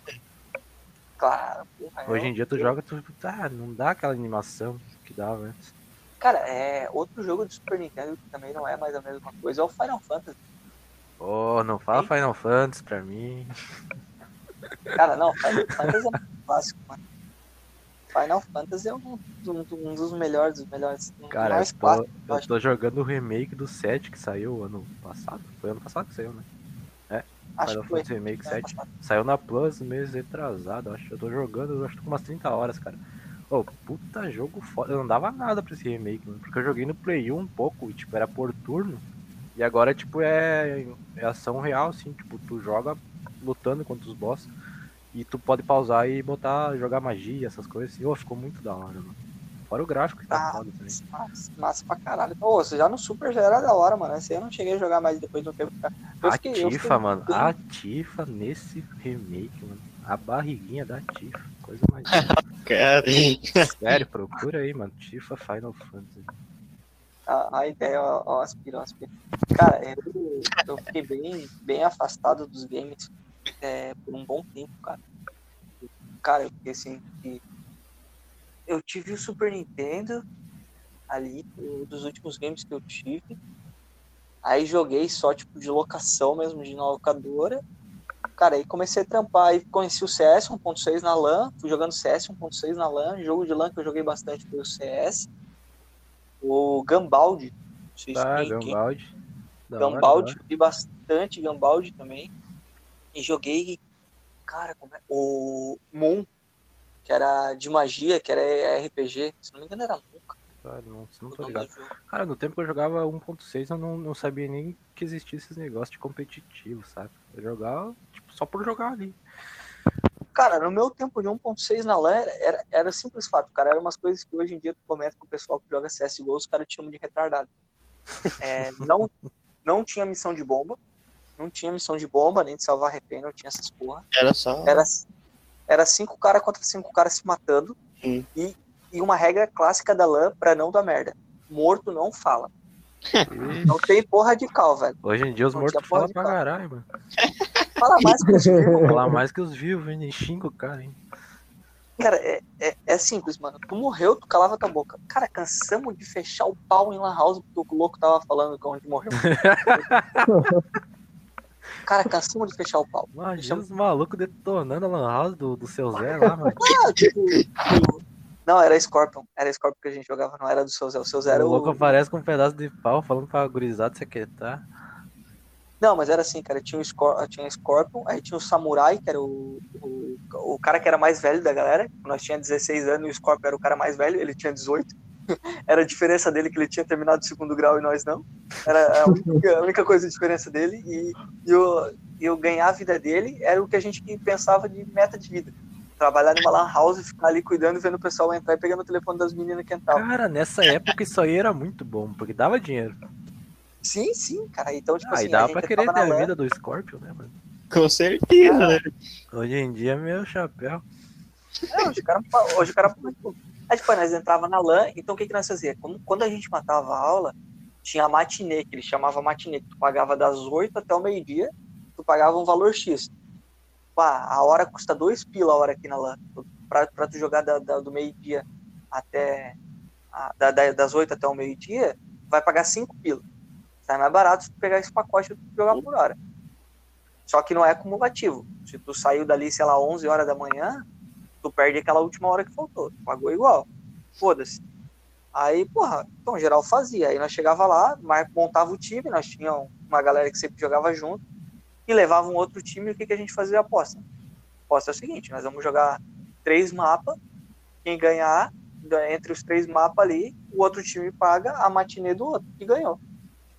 Claro, porra. Hoje é- em dia tu joga, tu. Ah, não dá aquela animação que dava antes. Cara, é outro jogo de Super Nintendo que também não é mais a mesma coisa, é o Final Fantasy. Oh, não fala? Final Fantasy pra mim. Cara, não, Final Fantasy é um clássico, mano. Final Fantasy é um, um- um dos melhores, dos melhores. um Cara, mais eu tô, clássicos, eu eu tô jogando o remake do 7 que saiu ano passado. Foi ano passado que saiu, né? Acho Final que foi. Fantasy Remake É, 7. Saiu na Plus mês retrasado, acho. Eu tô jogando, eu acho que com umas 30 horas, cara. Ô, puta jogo foda. Eu não dava nada pra esse remake, mano. Porque eu joguei no Play 1 um pouco, e tipo, era por turno. E agora, tipo, é, é ação real, assim. Tipo, tu joga lutando contra os boss. E tu pode pausar e botar, jogar magia, essas coisas assim. Ô, ficou muito da hora, mano. Fora o gráfico que tá Ah, foda também. Massa, massa pra caralho. Ô, você já no Super já era da hora, mano. Esse aí eu não cheguei a jogar mais depois do tempo. Eu A eu Tifa, fiquei mano. A Tifa nesse remake, mano. A barriguinha da Tifa. Coisa mais. Cara, Sério, procura aí, mano. Tifa Final Fantasy. A, a ideia, ó, ó, aspira, aspira. Cara, eu, eu fiquei bem, bem afastado dos games é, por um bom tempo, cara. Cara, eu fiquei assim, que eu tive o Super Nintendo ali, um dos últimos games que eu tive. Aí joguei só, tipo, de locação mesmo, de na locadora. Cara, aí comecei a trampar, aí conheci o CS 1.6 na LAN, fui jogando CS 1.6 na LAN, jogo de LAN que eu joguei bastante foi o CS. O Gambaldi, não Gambaldi. Gambaldi, da hora. joguei bastante Gambaldi também. E joguei, cara, como é? o Moon, que era de magia, que era RPG. Se não me engano, era nunca. Tá, não, não tô ligado. Cara, no tempo que eu jogava 1.6, eu não, não sabia nem que existia esses negócios de competitivo, sabe? Eu jogava, tipo, só por jogar ali. Cara, no meu tempo de 1.6 na LAN, era, era, era simples fato, cara. Eram umas coisas que hoje em dia tu comenta com o pessoal que joga CSGO, os caras te chamam de retardado. É, não, não tinha missão de bomba. Não tinha missão de bomba, nem de salvar refém, não tinha essas porra. era só. Era, era cinco caras contra cinco caras se matando. Hum. E, e uma regra clássica da LAN pra não dar merda. Morto não fala. Não tem porra de cal, velho. hoje em dia os Não mortos falam pra caralho, mano. Fala mais que os vivos. Falar mais que os vivos, hein? Xinga o cara, hein? Cara, é, é, é simples, mano. Tu morreu, tu calava tua boca. Cara, cansamos de fechar o pau em Lan House porque o louco tava falando que onde morreu. Cara, cansamos de fechar o pau. Imagina os malucos detonando a Lan House do, do seu Zé lá, mano. Ah, tipo, tipo, Não, era Scorpion. Era Scorpion que a gente jogava, não era do seu Zé. O seu Zé era o louco o. aparece com um pedaço de pau falando pra gurizada secretar. Não, mas era assim, cara. Tinha o Scor... tinha Scorpion, aí tinha o Samurai, que era o... o, o cara que era mais velho da galera. Nós tinha 16 anos e o Scorpion era o cara mais velho, ele tinha 18. Era a diferença dele que ele tinha terminado o segundo grau e nós não. Era a única, a única coisa de diferença dele. E, e o, e o ganhar a vida dele era o que a gente pensava de meta de vida. Trabalhar numa lan house, ficar ali cuidando, vendo o pessoal entrar e pegando o telefone das meninas que entravam. Cara, nessa época isso aí era muito bom, porque dava dinheiro. Sim, sim, cara. Então, tipo Ah, assim, e dava pra querer ter a vida do Scorpion, né, mano? Com certeza, né? Hoje em dia, meu chapéu. Não, hoje o cara, hoje o cara Aí, tipo, nós entrava na LAN, então o que, que nós fazia? Quando, a gente matava a aula, tinha a matinê, que ele chamava matinê, que tu pagava das 8 até o meio-dia, tu pagava um valor X. Pá, a hora custa dois pila a hora aqui na LAN. Pra, pra tu jogar da, da- do meio-dia até. a- da- da- das 8 até o meio-dia, vai pagar 5 pila. Sai mais barato se tu pegar esse pacote e jogar por hora. Só que não é acumulativo. Se tu saiu dali, sei lá, 11 horas da manhã, tu perde aquela última hora que faltou. Tu pagou igual. Foda-se. Aí, porra, então geral fazia. Aí nós chegava lá, montava o time, nós tínhamos uma galera que sempre jogava junto, e levava um outro time, e o que, que a gente fazia? Aposta. Aposta é o seguinte, nós vamos jogar três mapas, quem ganhar, entre os três mapas ali, o outro time paga a matinê do outro, que ganhou.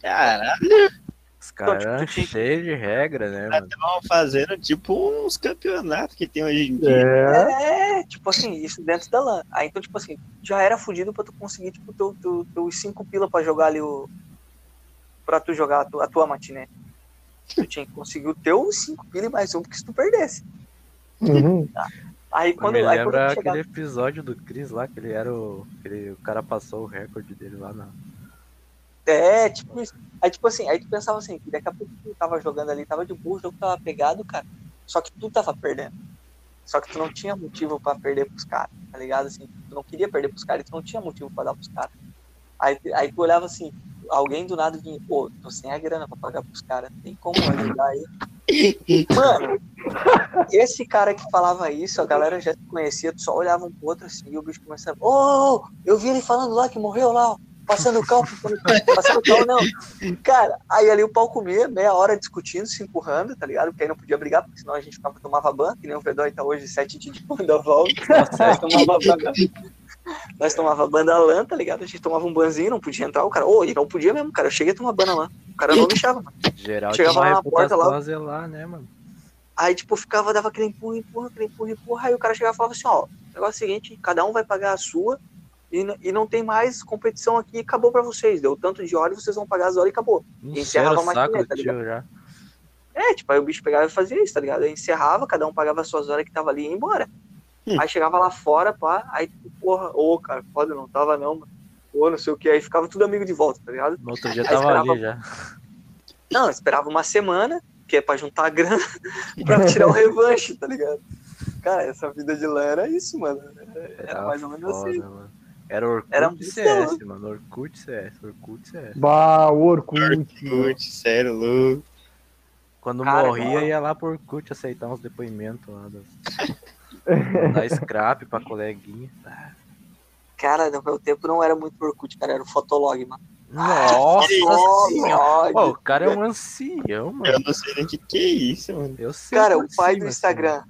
Caralho, Os caras tipo, eram tu tinha- cheios de regra, né, mano? estavam fazendo tipo uns campeonatos que tem hoje em dia. É, É, tipo assim, isso dentro da LAN. Aí então, tipo assim, já era fudido pra tu conseguir, tipo, teu, teu, teus cinco pila pra jogar ali o. Pra tu jogar a tua, a tua matiné. Tu tinha que conseguir o teu cinco pila e mais um, porque se tu perdesse. uhum. Aí Eu quando, me aí, quando lembra chegava, aquele episódio do Chris lá, que ele era o. que ele- o cara passou o recorde dele lá na. É, tipo isso. Aí, tipo assim, aí tu pensava assim, que daqui a pouco tu tava jogando ali, tava de boa, o jogo tava pegado, cara. Só que tu tava perdendo. Só que tu não tinha motivo pra perder pros caras, tá ligado? Assim, tu não queria perder pros caras, e tu não tinha motivo pra dar pros caras. Aí, aí tu olhava assim, alguém do nada vinha, pô, tô sem a grana pra pagar pros caras, tem como ajudar aí. Mano, esse cara que falava isso, a galera já se conhecia, tu só olhava um pro outro assim, e o bicho começava, ô, ô, eu vi ele falando lá que morreu lá, ó, passando o cal, passando o cal, não. Cara, aí ali o pau comia, meia hora discutindo, se empurrando, tá ligado? Porque aí não podia brigar, porque senão a gente ficava, tomava ban, que nem o Vedói tá hoje, sete de da volta. Nós tomava ban, nós tomava ban da lã, tá ligado? A gente tomava um banzinho, não podia entrar, o cara, ô, e não podia mesmo, cara, eu cheguei a tomar ban na lã. O cara não deixava, mano. Geral Chegava lá na porta, reputação lá- zelar, né, mano? Aí, tipo, ficava, dava aquele empurra, empurra, aquele empurra, empurra. Aí o cara chegava e falava assim: ó, o negócio é o seguinte, cada um vai pagar a sua e, e não tem mais competição aqui, acabou pra vocês. Deu tanto de hora e vocês vão pagar as horas e acabou. Encheram encerrava a saco tá tio já. É, tipo, aí o bicho pegava e fazia isso, tá ligado? Aí encerrava, cada um pagava as suas horas que tava ali e ia embora. Hum. Aí chegava lá fora, pá, aí, tipo, porra, ô, cara, foda, não tava não, mano. Ô, não sei o que, aí ficava tudo amigo de volta, tá ligado? No outro dia Aí tava esperava- ali já. Não, esperava uma semana, que é pra juntar a grana, pra tirar o revanche, tá ligado? Cara, essa vida de lã era isso, mano. Era mais ou menos foda, assim. mano. Era Orkut Era muito CS, mano. Orkut CS, Orkut CS. Bah, o Orkut. Putz, sério, louco. Quando Cara, morria, cara. ia lá por Orkut aceitar uns depoimentos lá. Das... Dar scrap pra coleguinha. Cara, no meu tempo não era muito Orkut, cara, era o Fotolog, mano. Nossa senhora! Pô, o cara é um ancião, mano. Eu não sei nem o que, que é isso, mano. Eu sei Cara, o pai do assim. Instagram.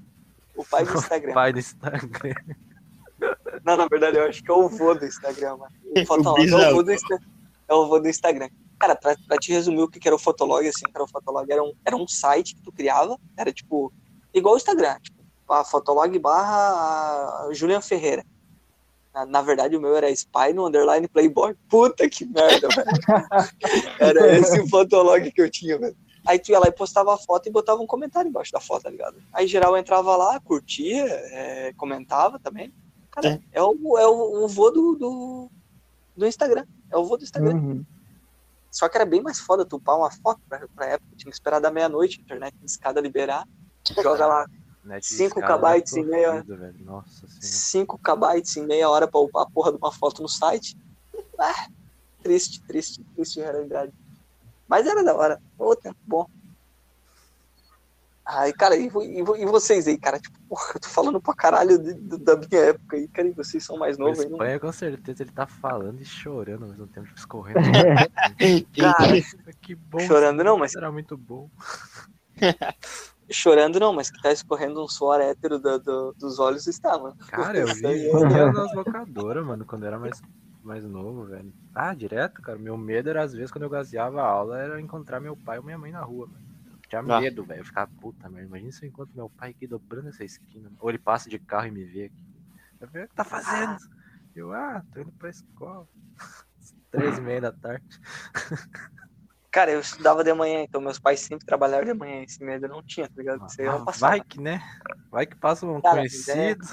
O pai do Instagram. Pai do Instagram. Não, na verdade, eu acho que é o vô do Instagram, mano. O Fotolog é o vô do, Insta... é o vô do Instagram. Cara, pra, pra te resumir o que era o Fotolog, assim, cara, o Fotolog era um, era um site que tu criava, era tipo, igual o Instagram, tipo, a Fotolog barra Julian Ferreira. Na, na verdade, o meu era Spy no underline Playboy. Puta que merda, velho. Era esse o Fotolog que eu tinha, velho. Aí tu ia lá e postava a foto e botava um comentário embaixo da foto, tá ligado? Aí geral entrava lá, curtia, é, comentava também. Cara, é, o, é o, o vô do, do, do Instagram. É o vô do Instagram. Uhum. Só que era bem mais foda tu upar uma foto pra, pra época. Tinha que esperar da meia-noite, internet de escada liberar. Joga lá Net Cinco escada kbytes era e meia. sofrido, velho. Nossa senhora. 5 KB em meia hora pra upar a porra de uma foto no site. Ah, triste, triste, triste realidade. Mas era da hora. Ô, tempo bom. Ai, cara, e, e e vocês aí, cara? Tipo, porra, eu tô falando pra caralho de- de- da minha época aí, cara, e vocês são mais novos aí. não- Espanha, com certeza, ele tá falando e chorando ao mesmo tempo, tipo, escorrendo. Cara, que bom. Chorando não, mas- Era muito bom. chorando não, mas que tá escorrendo um suor hétero da- do- dos olhos está, mano. Cara, eu Isso vi é- eu ia nas locadoras, mano, quando eu era mais, mais novo, velho. Ah, direto, cara. Meu medo era, às vezes, quando eu gaseava a aula, era encontrar meu pai ou minha mãe na rua, mano. Eu tinha Ah. medo, velho. Eu ficava, puta merda, imagina se eu encontro meu pai aqui dobrando essa esquina. Ou ele passa de carro e me vê aqui. Eu falei, o que tá fazendo? Eu, ah, tô indo pra escola. Três e meia da tarde. Cara, eu estudava de manhã, então meus pais sempre trabalharam de manhã, esse medo eu não tinha, tá ligado? Eu Ah, não passava. vai que, né? Vai que passa um Cara, é- conhecido.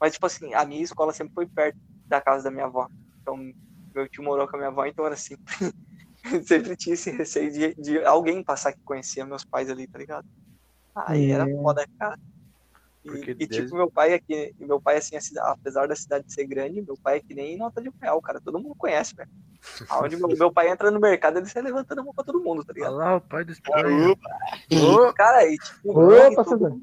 Mas, tipo assim, a minha escola sempre foi perto da casa da minha avó. Então, meu tio morou com a minha avó, então era sempre. sempre tinha esse receio de, de alguém passar que conhecia meus pais ali, tá ligado? Aí era É. foda, cara. E, Porque e, desde- tipo, meu pai aqui, meu pai, assim, a cida- apesar da cidade ser grande, meu pai é que nem nota de real, cara. Todo mundo conhece, velho. Aonde meu, meu pai entra no mercado, ele sai levantando a mão pra todo mundo, tá Olha ligado? lá, o pai do Espanha. Opa, Cara, e tipo, Opa, e todo-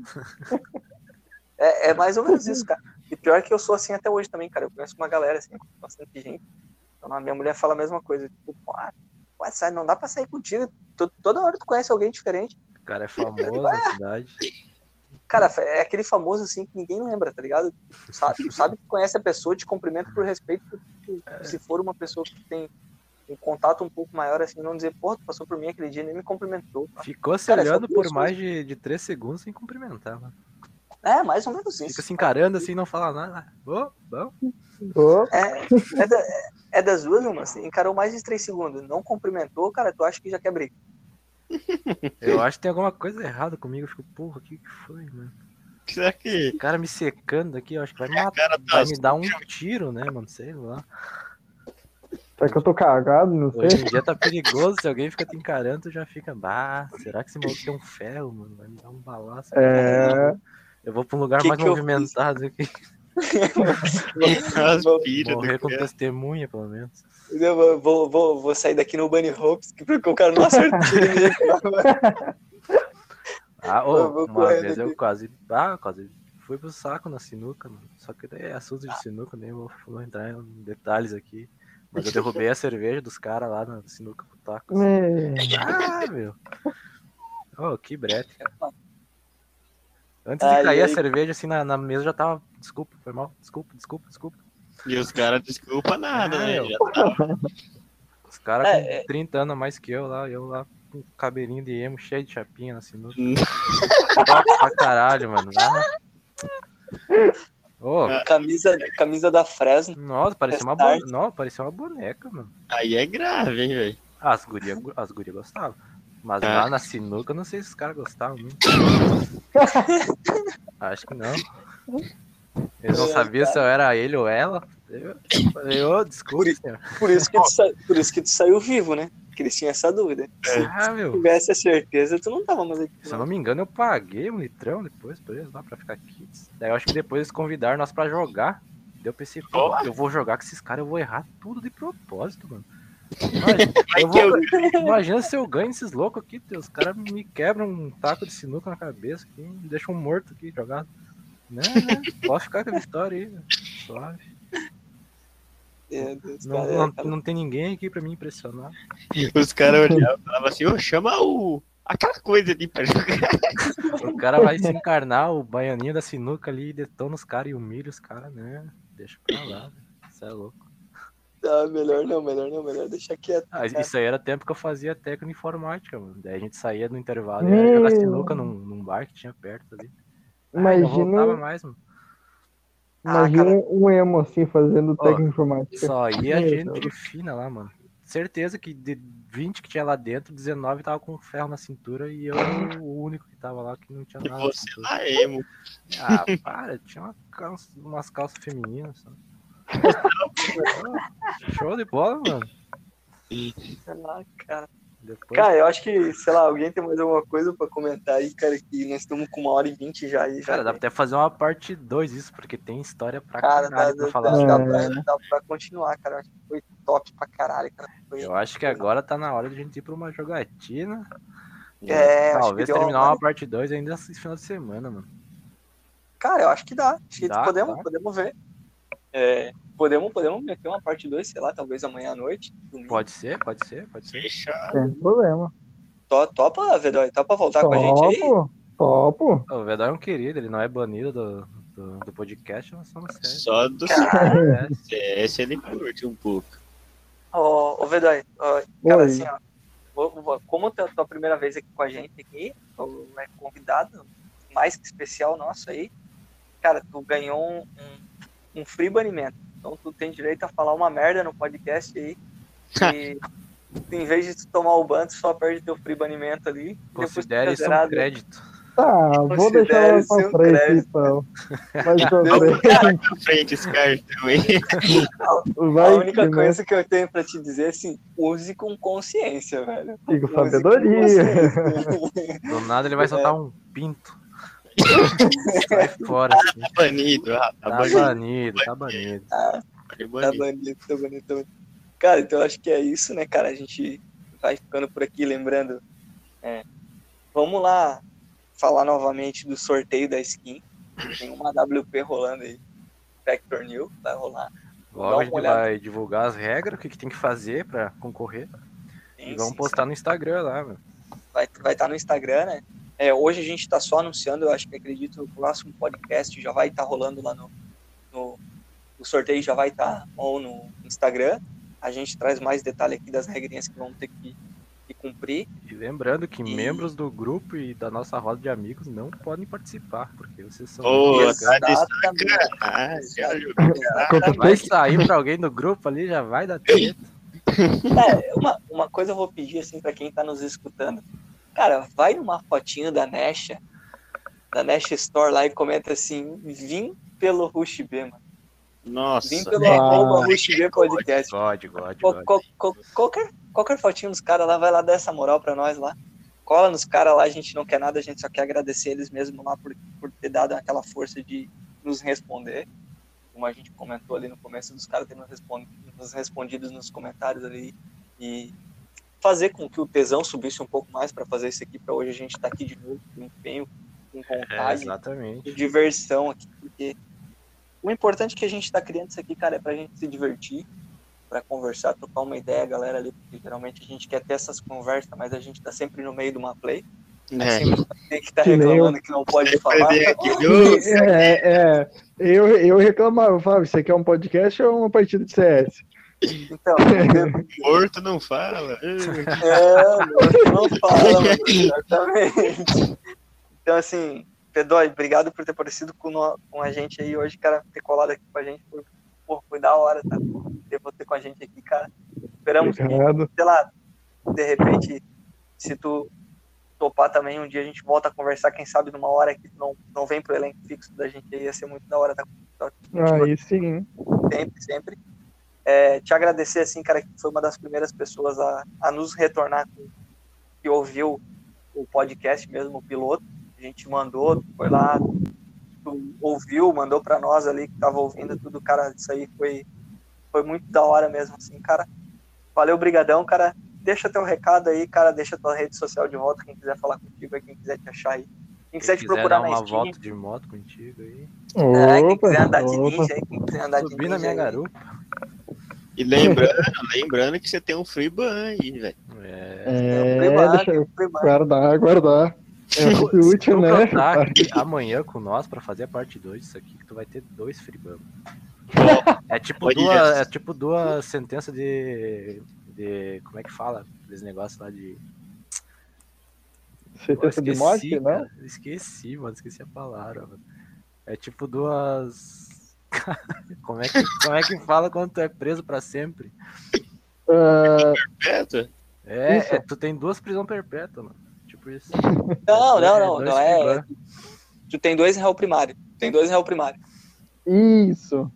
é, é mais ou menos isso, cara. E pior que eu sou assim até hoje também, cara. Eu conheço uma galera, assim, bastante gente. Então, a minha mulher fala a mesma coisa. Tipo, pô, ah, sai, não dá pra sair contigo. To- Toda hora tu conhece alguém diferente. O cara é famoso na cidade. Cara, é aquele famoso assim que ninguém lembra, tá ligado? Tu sabe, tu sabe que conhece a pessoa, te cumprimenta por respeito. tu- Se for uma pessoa que tem um contato um pouco maior, assim, não dizer, pô, tu passou por mim aquele dia e nem me cumprimentou. Ficou se Cara, é olhando por duas mais de, de três segundos sem cumprimentar, mano. É, mais ou menos Fica isso. se encarando assim, não fala nada. Ô, bom. Ô, É, é, é das duas, uma, assim, encarou mais de três segundos, não cumprimentou, cara, tu acha que já quer briga. Eu acho que tem alguma coisa errada comigo. Eu fico, porra, o que que foi, mano? será que O cara me secando aqui, eu acho que vai me matar. cara tá Vai me dar um tiro, né, mano? Sei lá. será que eu tô cagado? Não Hoje sei. em dia tá perigoso, se alguém fica te encarando, tu já fica, bah, será que esse maluco tem um ferro, mano? Vai me dar um balaço. É, Eu vou pra um lugar Que mais que movimentado aqui. aspira Morrer com testemunha, pelo menos. Eu vou, vou, vou, vou sair daqui no Bunny Hopes, que porque o cara não acertou ele. Ah, ô, uma vez eu quase, ah, quase fui pro saco na sinuca, mano. Só que daí é assunto de sinuca, nem vou, vou entrar em detalhes aqui. Mas eu derrubei a cerveja dos caras lá na sinuca pro taco. é, Ah, meu. Oh, que brete. Antes de cair a ai. cerveja assim na, na mesa já tava. Desculpa, foi mal. Desculpa, desculpa, desculpa. E os caras desculpa nada, né? Ah, Já tá Os caras É, com é. 30 anos a mais que eu lá, eu lá com cabelinho de emo cheio de chapinha na sinuca. Hum. Pra caralho, mano. Ô, camisa, camisa da Fresno. nossa, parecia uma, bo... Não, parecia uma boneca, mano. Aí é grave, hein, velho? As gurias as guria gostavam. Mas É. lá na sinuca, eu não sei se os caras gostavam muito. Acho que não. Eles não É, sabiam se eu era ele ou ela. Eu falei, ô, desculpa, Por-. Por isso, que tu sa... Por isso que tu saiu vivo, né? Que eles tinham essa dúvida. Se Ah, meu. tivesse a certeza, tu não tava mais aqui. Se eu não me engano, eu paguei um litrão depois pra eles lá pra ficar kits. Daí eu acho que depois eles convidaram nós pra jogar. Daí eu pensei, pô, eu vou jogar com esses caras, eu vou errar tudo de propósito, mano. Imagina, vou- imagina se eu ganho esses loucos aqui, os caras me quebram um taco de sinuca na cabeça aqui, me deixam morto aqui jogado. Né, né? Pode ficar com a vitória aí, velho. suave. É, Deus, Não, cara, não, cara. não tem ninguém aqui pra me impressionar. Os caras olhavam e falavam assim, ô, chama o. Aquela coisa ali pra jogar. O cara vai se encarnar, o baianinho da sinuca ali, detona os caras e humilha os caras, né? Deixa pra lá. Isso é louco. Ah, melhor não, melhor não, melhor deixar quieto. Ah, cara. isso aí era tempo que eu fazia técnica em informática, mano. Daí a gente saía do intervalo e ia jogar sinuca num, num bar que tinha perto ali. Ai, não voltava imagina, mais, mano. Ah, imagina cara. um emo assim fazendo técnica informática. Só ia Meu gente Deus. fina lá, mano. Certeza que de 20 que tinha lá dentro, 19 tava com ferro na cintura e eu era o único que tava lá que não tinha E nada você cintura. lá, emo. Ah, para, tinha uma calça- umas calças femininas. Só. Show de bola, mano. Ah, cara. Depois, Cara, eu acho que, sei lá, alguém tem mais alguma coisa pra comentar aí, cara, que nós estamos com uma hora e vinte já aí. Já cara, dá pra até fazer uma parte 2 isso, porque tem história pra Cara, dá, caralho dá, pra falar. dá, dá É. pra, dá pra continuar, cara. Eu acho que foi top pra caralho, cara. Foi... Eu acho que agora tá na hora de a gente ir pra uma jogatina. É, acho que Talvez terminar uma- uma parte 2 ainda esse final de semana, mano. Cara, eu acho que dá. Acho que Dá, podemos, dá. podemos ver. É, podemos, podemos meter uma parte 2, sei lá, talvez amanhã à noite. domingo. Pode ser, pode ser, pode ser. Fechado. Sem problema. To- Topa, Vedói? Topa voltar com a gente aí? Topo, topo. O Vedor é um querido, ele não é banido do, do, do podcast, nós somos sérios. Só do É, CS ele curte um pouco. Ô, ô Vedói, ó, cara, Oi. assim, ó, como é a tua primeira vez aqui com a gente aqui, tu é convidado, mais que especial nosso aí, cara, tu ganhou um, um, um free banimento. Então tu tem direito a falar uma merda no podcast aí. E em vez de tu tomar o ban, tu só perde teu free banimento ali. considere isso um crédito. Tá, vou deixar ela pra frente crédito. então. Pra Deu- frente. Pra frente esse cartão aí. Vai a única que, né? coisa que eu tenho pra te dizer é assim, use com consciência, velho. Use com sabedoria. consciência. Do nada ele É. vai soltar um pinto. Sai fora. Tá banido, ah, tá Tá banido. banido, tá banido. Tá Tá banido. tá bonito, tá bonito. Cara, então eu acho que é isso, né, cara? A gente vai ficando por aqui lembrando. é, vamos lá falar novamente do sorteio da skin. Tem uma WP rolando aí. Vector New vai rolar. Logo a gente olhada. vai divulgar as regras, o que, que tem que fazer pra concorrer. E Sim, vamos sim, postar no Instagram lá, mano. vai estar vai tá no Instagram, né? É, hoje a gente está só anunciando, eu acho que acredito que o próximo podcast já vai estar rolando lá no, no. O sorteio já vai estar ou no Instagram. A gente traz mais detalhe aqui das regrinhas que vamos ter que, que cumprir. E lembrando que E- membros do grupo e da nossa roda de amigos não podem participar, porque vocês são. Tá. Ah, já Quanto Vai sair pra alguém do grupo ali, já vai dar treta. É, uma, uma coisa eu vou pedir assim para quem tá nos escutando. Cara, vai numa fotinho da Nesha, da Nesha Store lá e comenta assim: vim pelo Rush B, mano. Nossa. Vim pelo arroba Rush B Podcast. God, God, God. co- co- qualquer, qualquer fotinho dos caras lá, vai lá dar essa moral pra nós lá. Cola nos caras lá, a gente não quer nada, a gente só quer agradecer eles mesmo lá por, por ter dado aquela força de nos responder. Como a gente comentou ali no começo, dos caras terem nos, respond, nos respondido nos comentários ali. E fazer com que o tesão subisse um pouco mais para fazer isso aqui, para hoje a gente tá aqui de novo, com empenho, com É, vontade exatamente. de diversão aqui, porque o importante que a gente tá criando isso aqui, cara, é pra gente se divertir, pra conversar, trocar uma ideia, galera ali, porque geralmente a gente quer ter essas conversas, mas a gente tá sempre no meio de uma play, É. sempre tem que tá Que nem reclamando que não pode falar. Viu? É, é. Eu, eu reclamava, Fábio, isso aqui é um podcast ou uma partida de CS? Então, Morto não fala. é, não, não fala, mano, exatamente. Então, assim, Pedói, obrigado por ter aparecido com, no- com a gente aí hoje, cara, ter colado aqui com a gente, foi, pô, foi da hora, tá? Ter você com a gente aqui, cara. Esperamos que Obrigado. sei lá, de repente, se tu topar também, um dia a gente volta a conversar, quem sabe numa hora que não, não vem pro elenco fixo da gente aí, ia ser muito da hora, tá? tá Aí sim. sempre, sempre. É, te agradecer, assim, cara, que foi uma das primeiras pessoas a, a nos retornar com, que ouviu o podcast mesmo, o piloto. A gente mandou, foi lá, tu ouviu, mandou pra nós ali que tava ouvindo tudo, cara, isso aí foi, foi muito da hora mesmo, assim, cara. Valeu, brigadão, cara. Deixa teu recado aí, cara, deixa tua rede social de volta, quem quiser falar contigo aí, quem quiser te achar aí. Quem quiser te quiser procurar dar na uma Steam, volta de moto contigo aí. é, quem Opa, quiser andar de opa. ninja aí, quem quiser andar de Subir na ninja minha aí. garupa. E lembrando, lembrando que você tem um free ban aí, velho. É. É, Primário, deixa eu primário. guardar, guardar. É útil, tu né? amanhã com nós pra fazer a parte 2 disso aqui, que tu vai ter dois freebam. É tipo Olha duas, isso. é tipo duas sentenças de, de. Como é que fala? Aqueles negócios lá de. Sentença de Esqueci, morte, né? Esqueci, mano, esqueci a palavra. Mano. É tipo duas. como, é que, como é que fala quando tu é preso pra sempre? Perto? É, é, tu tem duas prisão perpétua, mano. Tipo isso. Não, não, não, não é. freebam. Tu tem dois réu primário. Tem dois réu primário. isso.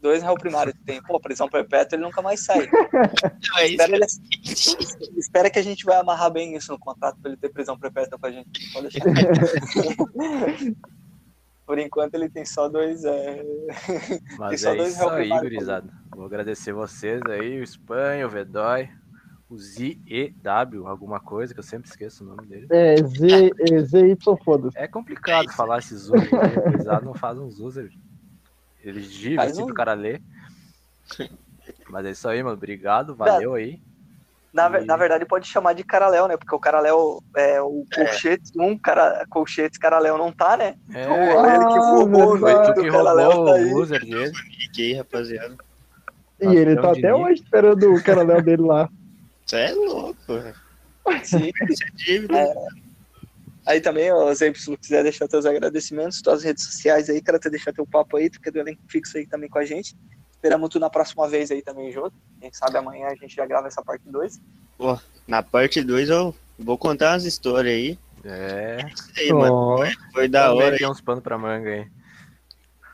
Dois réu primário. Tu tem, pô, prisão perpétua, ele nunca mais sai. Não, é isso. Espera, ele- espera que a gente vai amarrar bem isso no contrato pra ele ter prisão perpétua com a gente. Pode deixar. Por enquanto ele tem só dois. É... Mas só é dois isso aí, gurizada. Vou agradecer vocês aí, o Espanha, o Vedói. o Z-E-W, alguma coisa, que eu sempre esqueço o nome dele. É, Z, é, ZY, foda-se. É complicado falar esses né? Eles não fazem uns user. Eles digam Faz assim um- pro cara ler. Mas é isso aí, mano. Obrigado, valeu aí. Na, E- na verdade, pode chamar de Caraléu, né? Porque o Caraléu é o Colchetes, um cara, Colchetes Caraléu não tá, né? É, Então, ele que Ah, roubou o foi tu que roubou tá o user dele. Fiquei, rapaziada. E ele tá até hoje esperando o caraléu dele lá. Você é louco, velho. Sim. Isso é dívida. É. Aí também, ó, Zé, se tu quiser deixar teus agradecimentos, tuas redes sociais aí, cara, tu deixar teu papo aí, tu que é do elenco fixo aí também com a gente. Esperamos tu na próxima vez aí também junto. Quem sabe amanhã a gente já grava essa parte 2. Na parte 2 eu vou contar umas histórias aí. É. Isso aí, mano. Ó, Foi da hora. tem uns panos pra manga aí.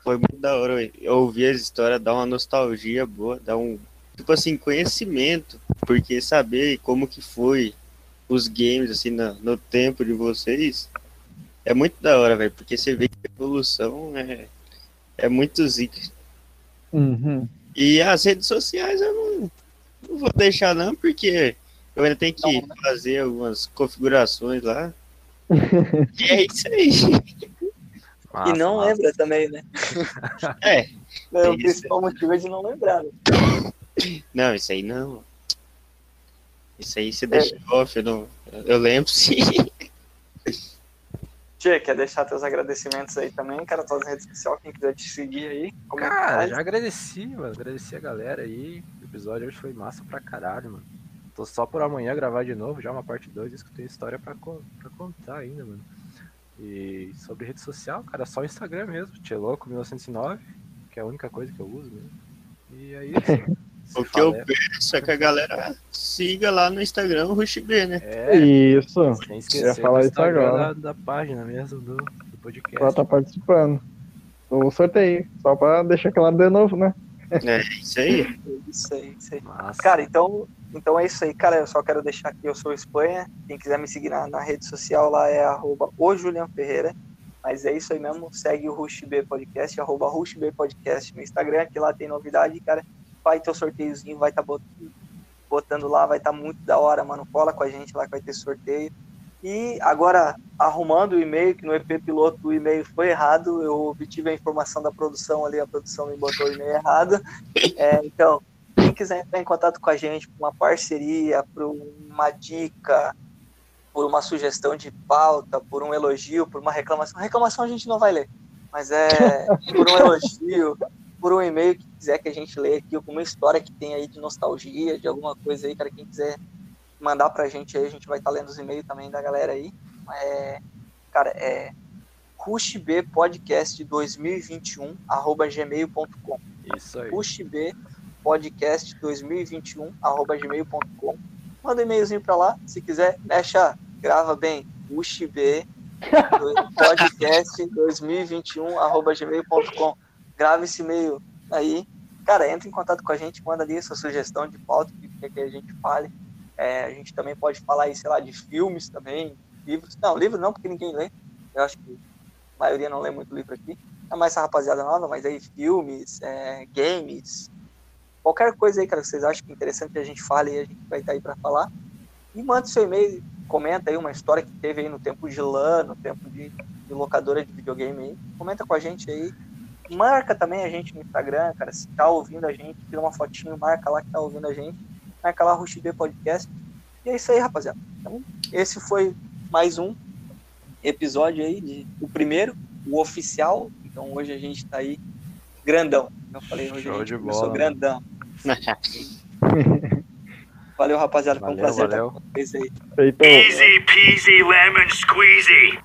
Foi muito da hora véi. eu ouvir as histórias, dá uma nostalgia boa, dá um, tipo assim, conhecimento, porque saber como que foi os games, assim, no, no tempo de vocês, é muito da hora, velho, porque você vê que a evolução é, é muito zica. Uhum. E as redes sociais eu não, não vou deixar não, porque eu ainda tenho que Não, né? fazer algumas configurações lá. e é isso aí. Massa, e não massa. lembra também, né? É, É, o principal motivo é de não lembrar. né? Não, isso aí não. Isso aí você deixa off, eu, não, eu lembro sim. Tchê, quer deixar teus agradecimentos aí também, cara, tuas redes sociais, quem quiser te seguir aí. Como é Cara, faz? já agradeci, mano. Agradeci a galera aí. O episódio hoje foi massa pra caralho, mano. Tô só por amanhã gravar de novo, já uma parte 2, isso que eu tenho história pra, co- pra contar ainda, mano. E sobre rede social, cara, só o Instagram mesmo, Tcheloco1909, que é a única coisa que eu uso mesmo. E é isso. O que eu falar- peço é que a galera siga lá no Instagram o RushB, né? É, Isso. sem Eu ia esquecer falar do isso Instagram agora. da, da página mesmo do, do podcast. Ela tá participando. Do sorteio. Só pra deixar claro de novo, né? É isso aí. Isso aí, isso aí. Massa. Cara, então, então é isso aí, cara. Eu só quero deixar aqui, eu sou o Espanha. Quem quiser me seguir na, na rede social lá é arroba o Julian Ferreira. Mas é isso aí mesmo. Segue o Rush B Podcast, arroba Rush B Podcast no Instagram, que lá tem novidade, cara. Vai ter o sorteiozinho, vai estar botando, botando lá, vai estar muito da hora, mano. Cola com a gente lá que vai ter sorteio. E agora, arrumando o e-mail, que no EP piloto o e-mail foi errado, eu obtive a informação da produção ali, a produção me botou o e-mail errado. É, então, quem quiser entrar em contato com a gente por uma parceria, por uma dica, por uma sugestão de pauta, por um elogio, por uma reclamação. Reclamação a gente não vai ler, mas é por um elogio, por um e-mail que quiser que a gente lê aqui, alguma história que tem aí de nostalgia, de alguma coisa aí, cara, quem quiser mandar pra gente aí, a gente vai estar lendo os e-mails também da galera aí. É, cara, é rushbpodcast 2021 arroba gmail.com Isso aí. pushb podcast 2021 arroba gmail.com manda um e-mailzinho pra lá se quiser mexa grava bem pushb podcast 2021 arroba gmail.com grava esse e-mail aí cara entra em contato com a gente manda ali sua sugestão de pauta que quer que a gente fale É, a gente também pode falar aí sei lá de filmes também livros não livros não porque ninguém lê eu acho que a maioria não lê muito livro aqui é mais essa rapaziada nova, mas aí filmes, é, games, qualquer coisa aí, cara, que vocês acham que é interessante que a gente fale aí, a gente vai estar aí para falar. E manda seu e-mail, comenta aí uma história que teve aí no tempo de LAN, no tempo de, de locadora de videogame aí. Comenta com a gente aí. Marca também a gente no Instagram, cara, se tá ouvindo a gente, tira uma fotinho, marca lá que tá ouvindo a gente. Marca lá Rush B Podcast. E é isso aí, rapaziada. Então, esse foi mais um episódio aí, de, o primeiro, o oficial. Então hoje a gente tá aí grandão. Eu falei, hoje Show a gente começou bola, grandão. Valeu, rapaziada. Foi um Valeu, prazer valeu. estar com vocês aí. Easy peasy lemon squeezy.